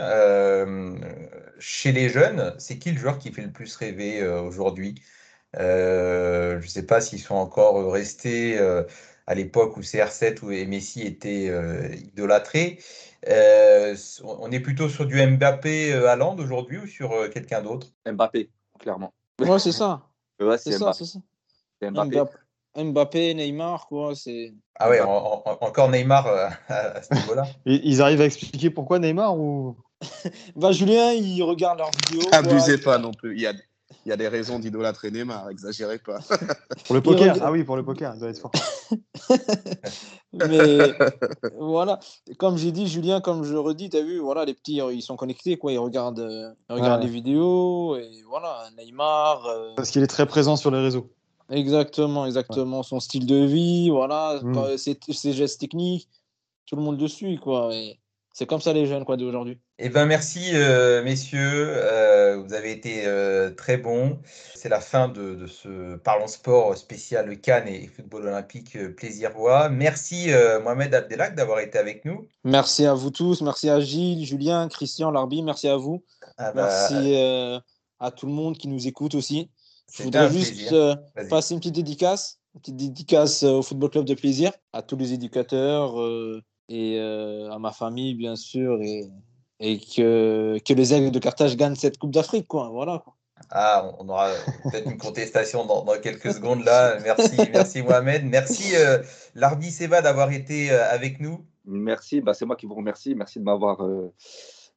chez les jeunes, c'est qui le joueur qui fait le plus rêver aujourd'hui? Je ne sais pas s'ils sont encore restés à l'époque où CR7 ou Messi étaient idolâtrés. Euh, on est plutôt sur du Mbappé à euh, Land aujourd'hui ou sur euh, quelqu'un d'autre? Mbappé, clairement. Ouais, c'est ça. c'est ça, c'est ça. Mbappé. Mbappé. Neymar, quoi. C'est. Ah ouais, encore Neymar à, ce niveau-là. Ils arrivent à expliquer pourquoi Neymar ou? Bah Julien, il regarde leurs vidéos. Abusez pas non plus. Il y a, il y a des raisons d'idolâtrer Neymar, exagérez pas. pour le poker, ah oui, pour le poker, il doit être fort. Mais voilà, comme j'ai dit, Julien, comme je redis, tu as vu, voilà, les petits, ils sont connectés, quoi, ils regardent, regardent les vidéos, et voilà, Neymar. Euh, Parce qu'il est très présent sur les réseaux. Exactement, exactement. Son style de vie, voilà, mm. ses, gestes techniques, tout le monde dessus, quoi. Et c'est comme ça les jeunes quoi d'aujourd'hui. Eh ben merci euh, messieurs, euh, vous avez été euh, très bons. C'est la fin de, ce Parlons Sport spécial Cannes et football olympique plaisir-voix. Merci Mohamed Abdelak d'avoir été avec nous. Merci à vous tous, merci à Gilles, Julien, Christian, Larbi, merci à vous. Ah bah, merci à tout le monde qui nous écoute aussi. Je voudrais juste passer une petite dédicace, une petite dédicace au Football Club de Plaisir, à tous les éducateurs et euh, à ma famille, bien sûr, et, et que, que les aigles de Carthage gagnent cette Coupe d'Afrique. Quoi. Voilà. Ah, on aura peut-être une contestation dans, dans, quelques secondes là. Merci, merci Mohamed. Merci euh, Larbi Seba d'avoir été euh, avec nous. Merci, bah, c'est moi qui vous remercie. Merci de m'avoir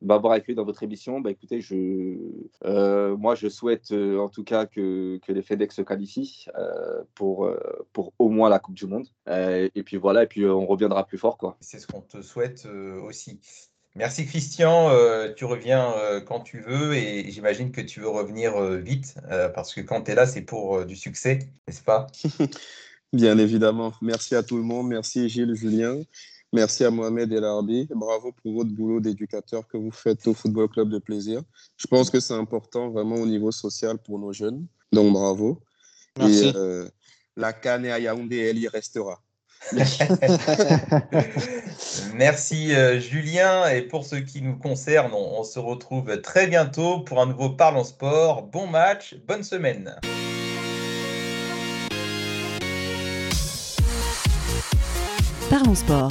m'avoir accueilli dans votre émission. Bah, écoutez, je, euh, moi, je souhaite euh, en tout cas que, que les FedEx se qualifient euh, pour, pour au moins la Coupe du Monde. et puis voilà, et puis on reviendra plus fort. quoi. C'est ce qu'on te souhaite aussi. Merci Christian, tu reviens quand tu veux et j'imagine que tu veux revenir vite parce que quand tu es là, c'est pour du succès, n'est-ce pas? Bien évidemment. Merci à tout le monde. Merci Gilles, Julien. Merci à Mohamed El Arbi. Bravo pour votre boulot d'éducateur que vous faites au Football Club de Plaisir. Je pense que c'est important vraiment au niveau social pour nos jeunes. Donc bravo. Merci. Et, euh, la canne à Yaoundé, elle y restera. Merci euh, Julien. Et pour ce qui nous concerne, on, on se retrouve très bientôt pour un nouveau Parlons Sport. Bon match, bonne semaine. Parlons Sport.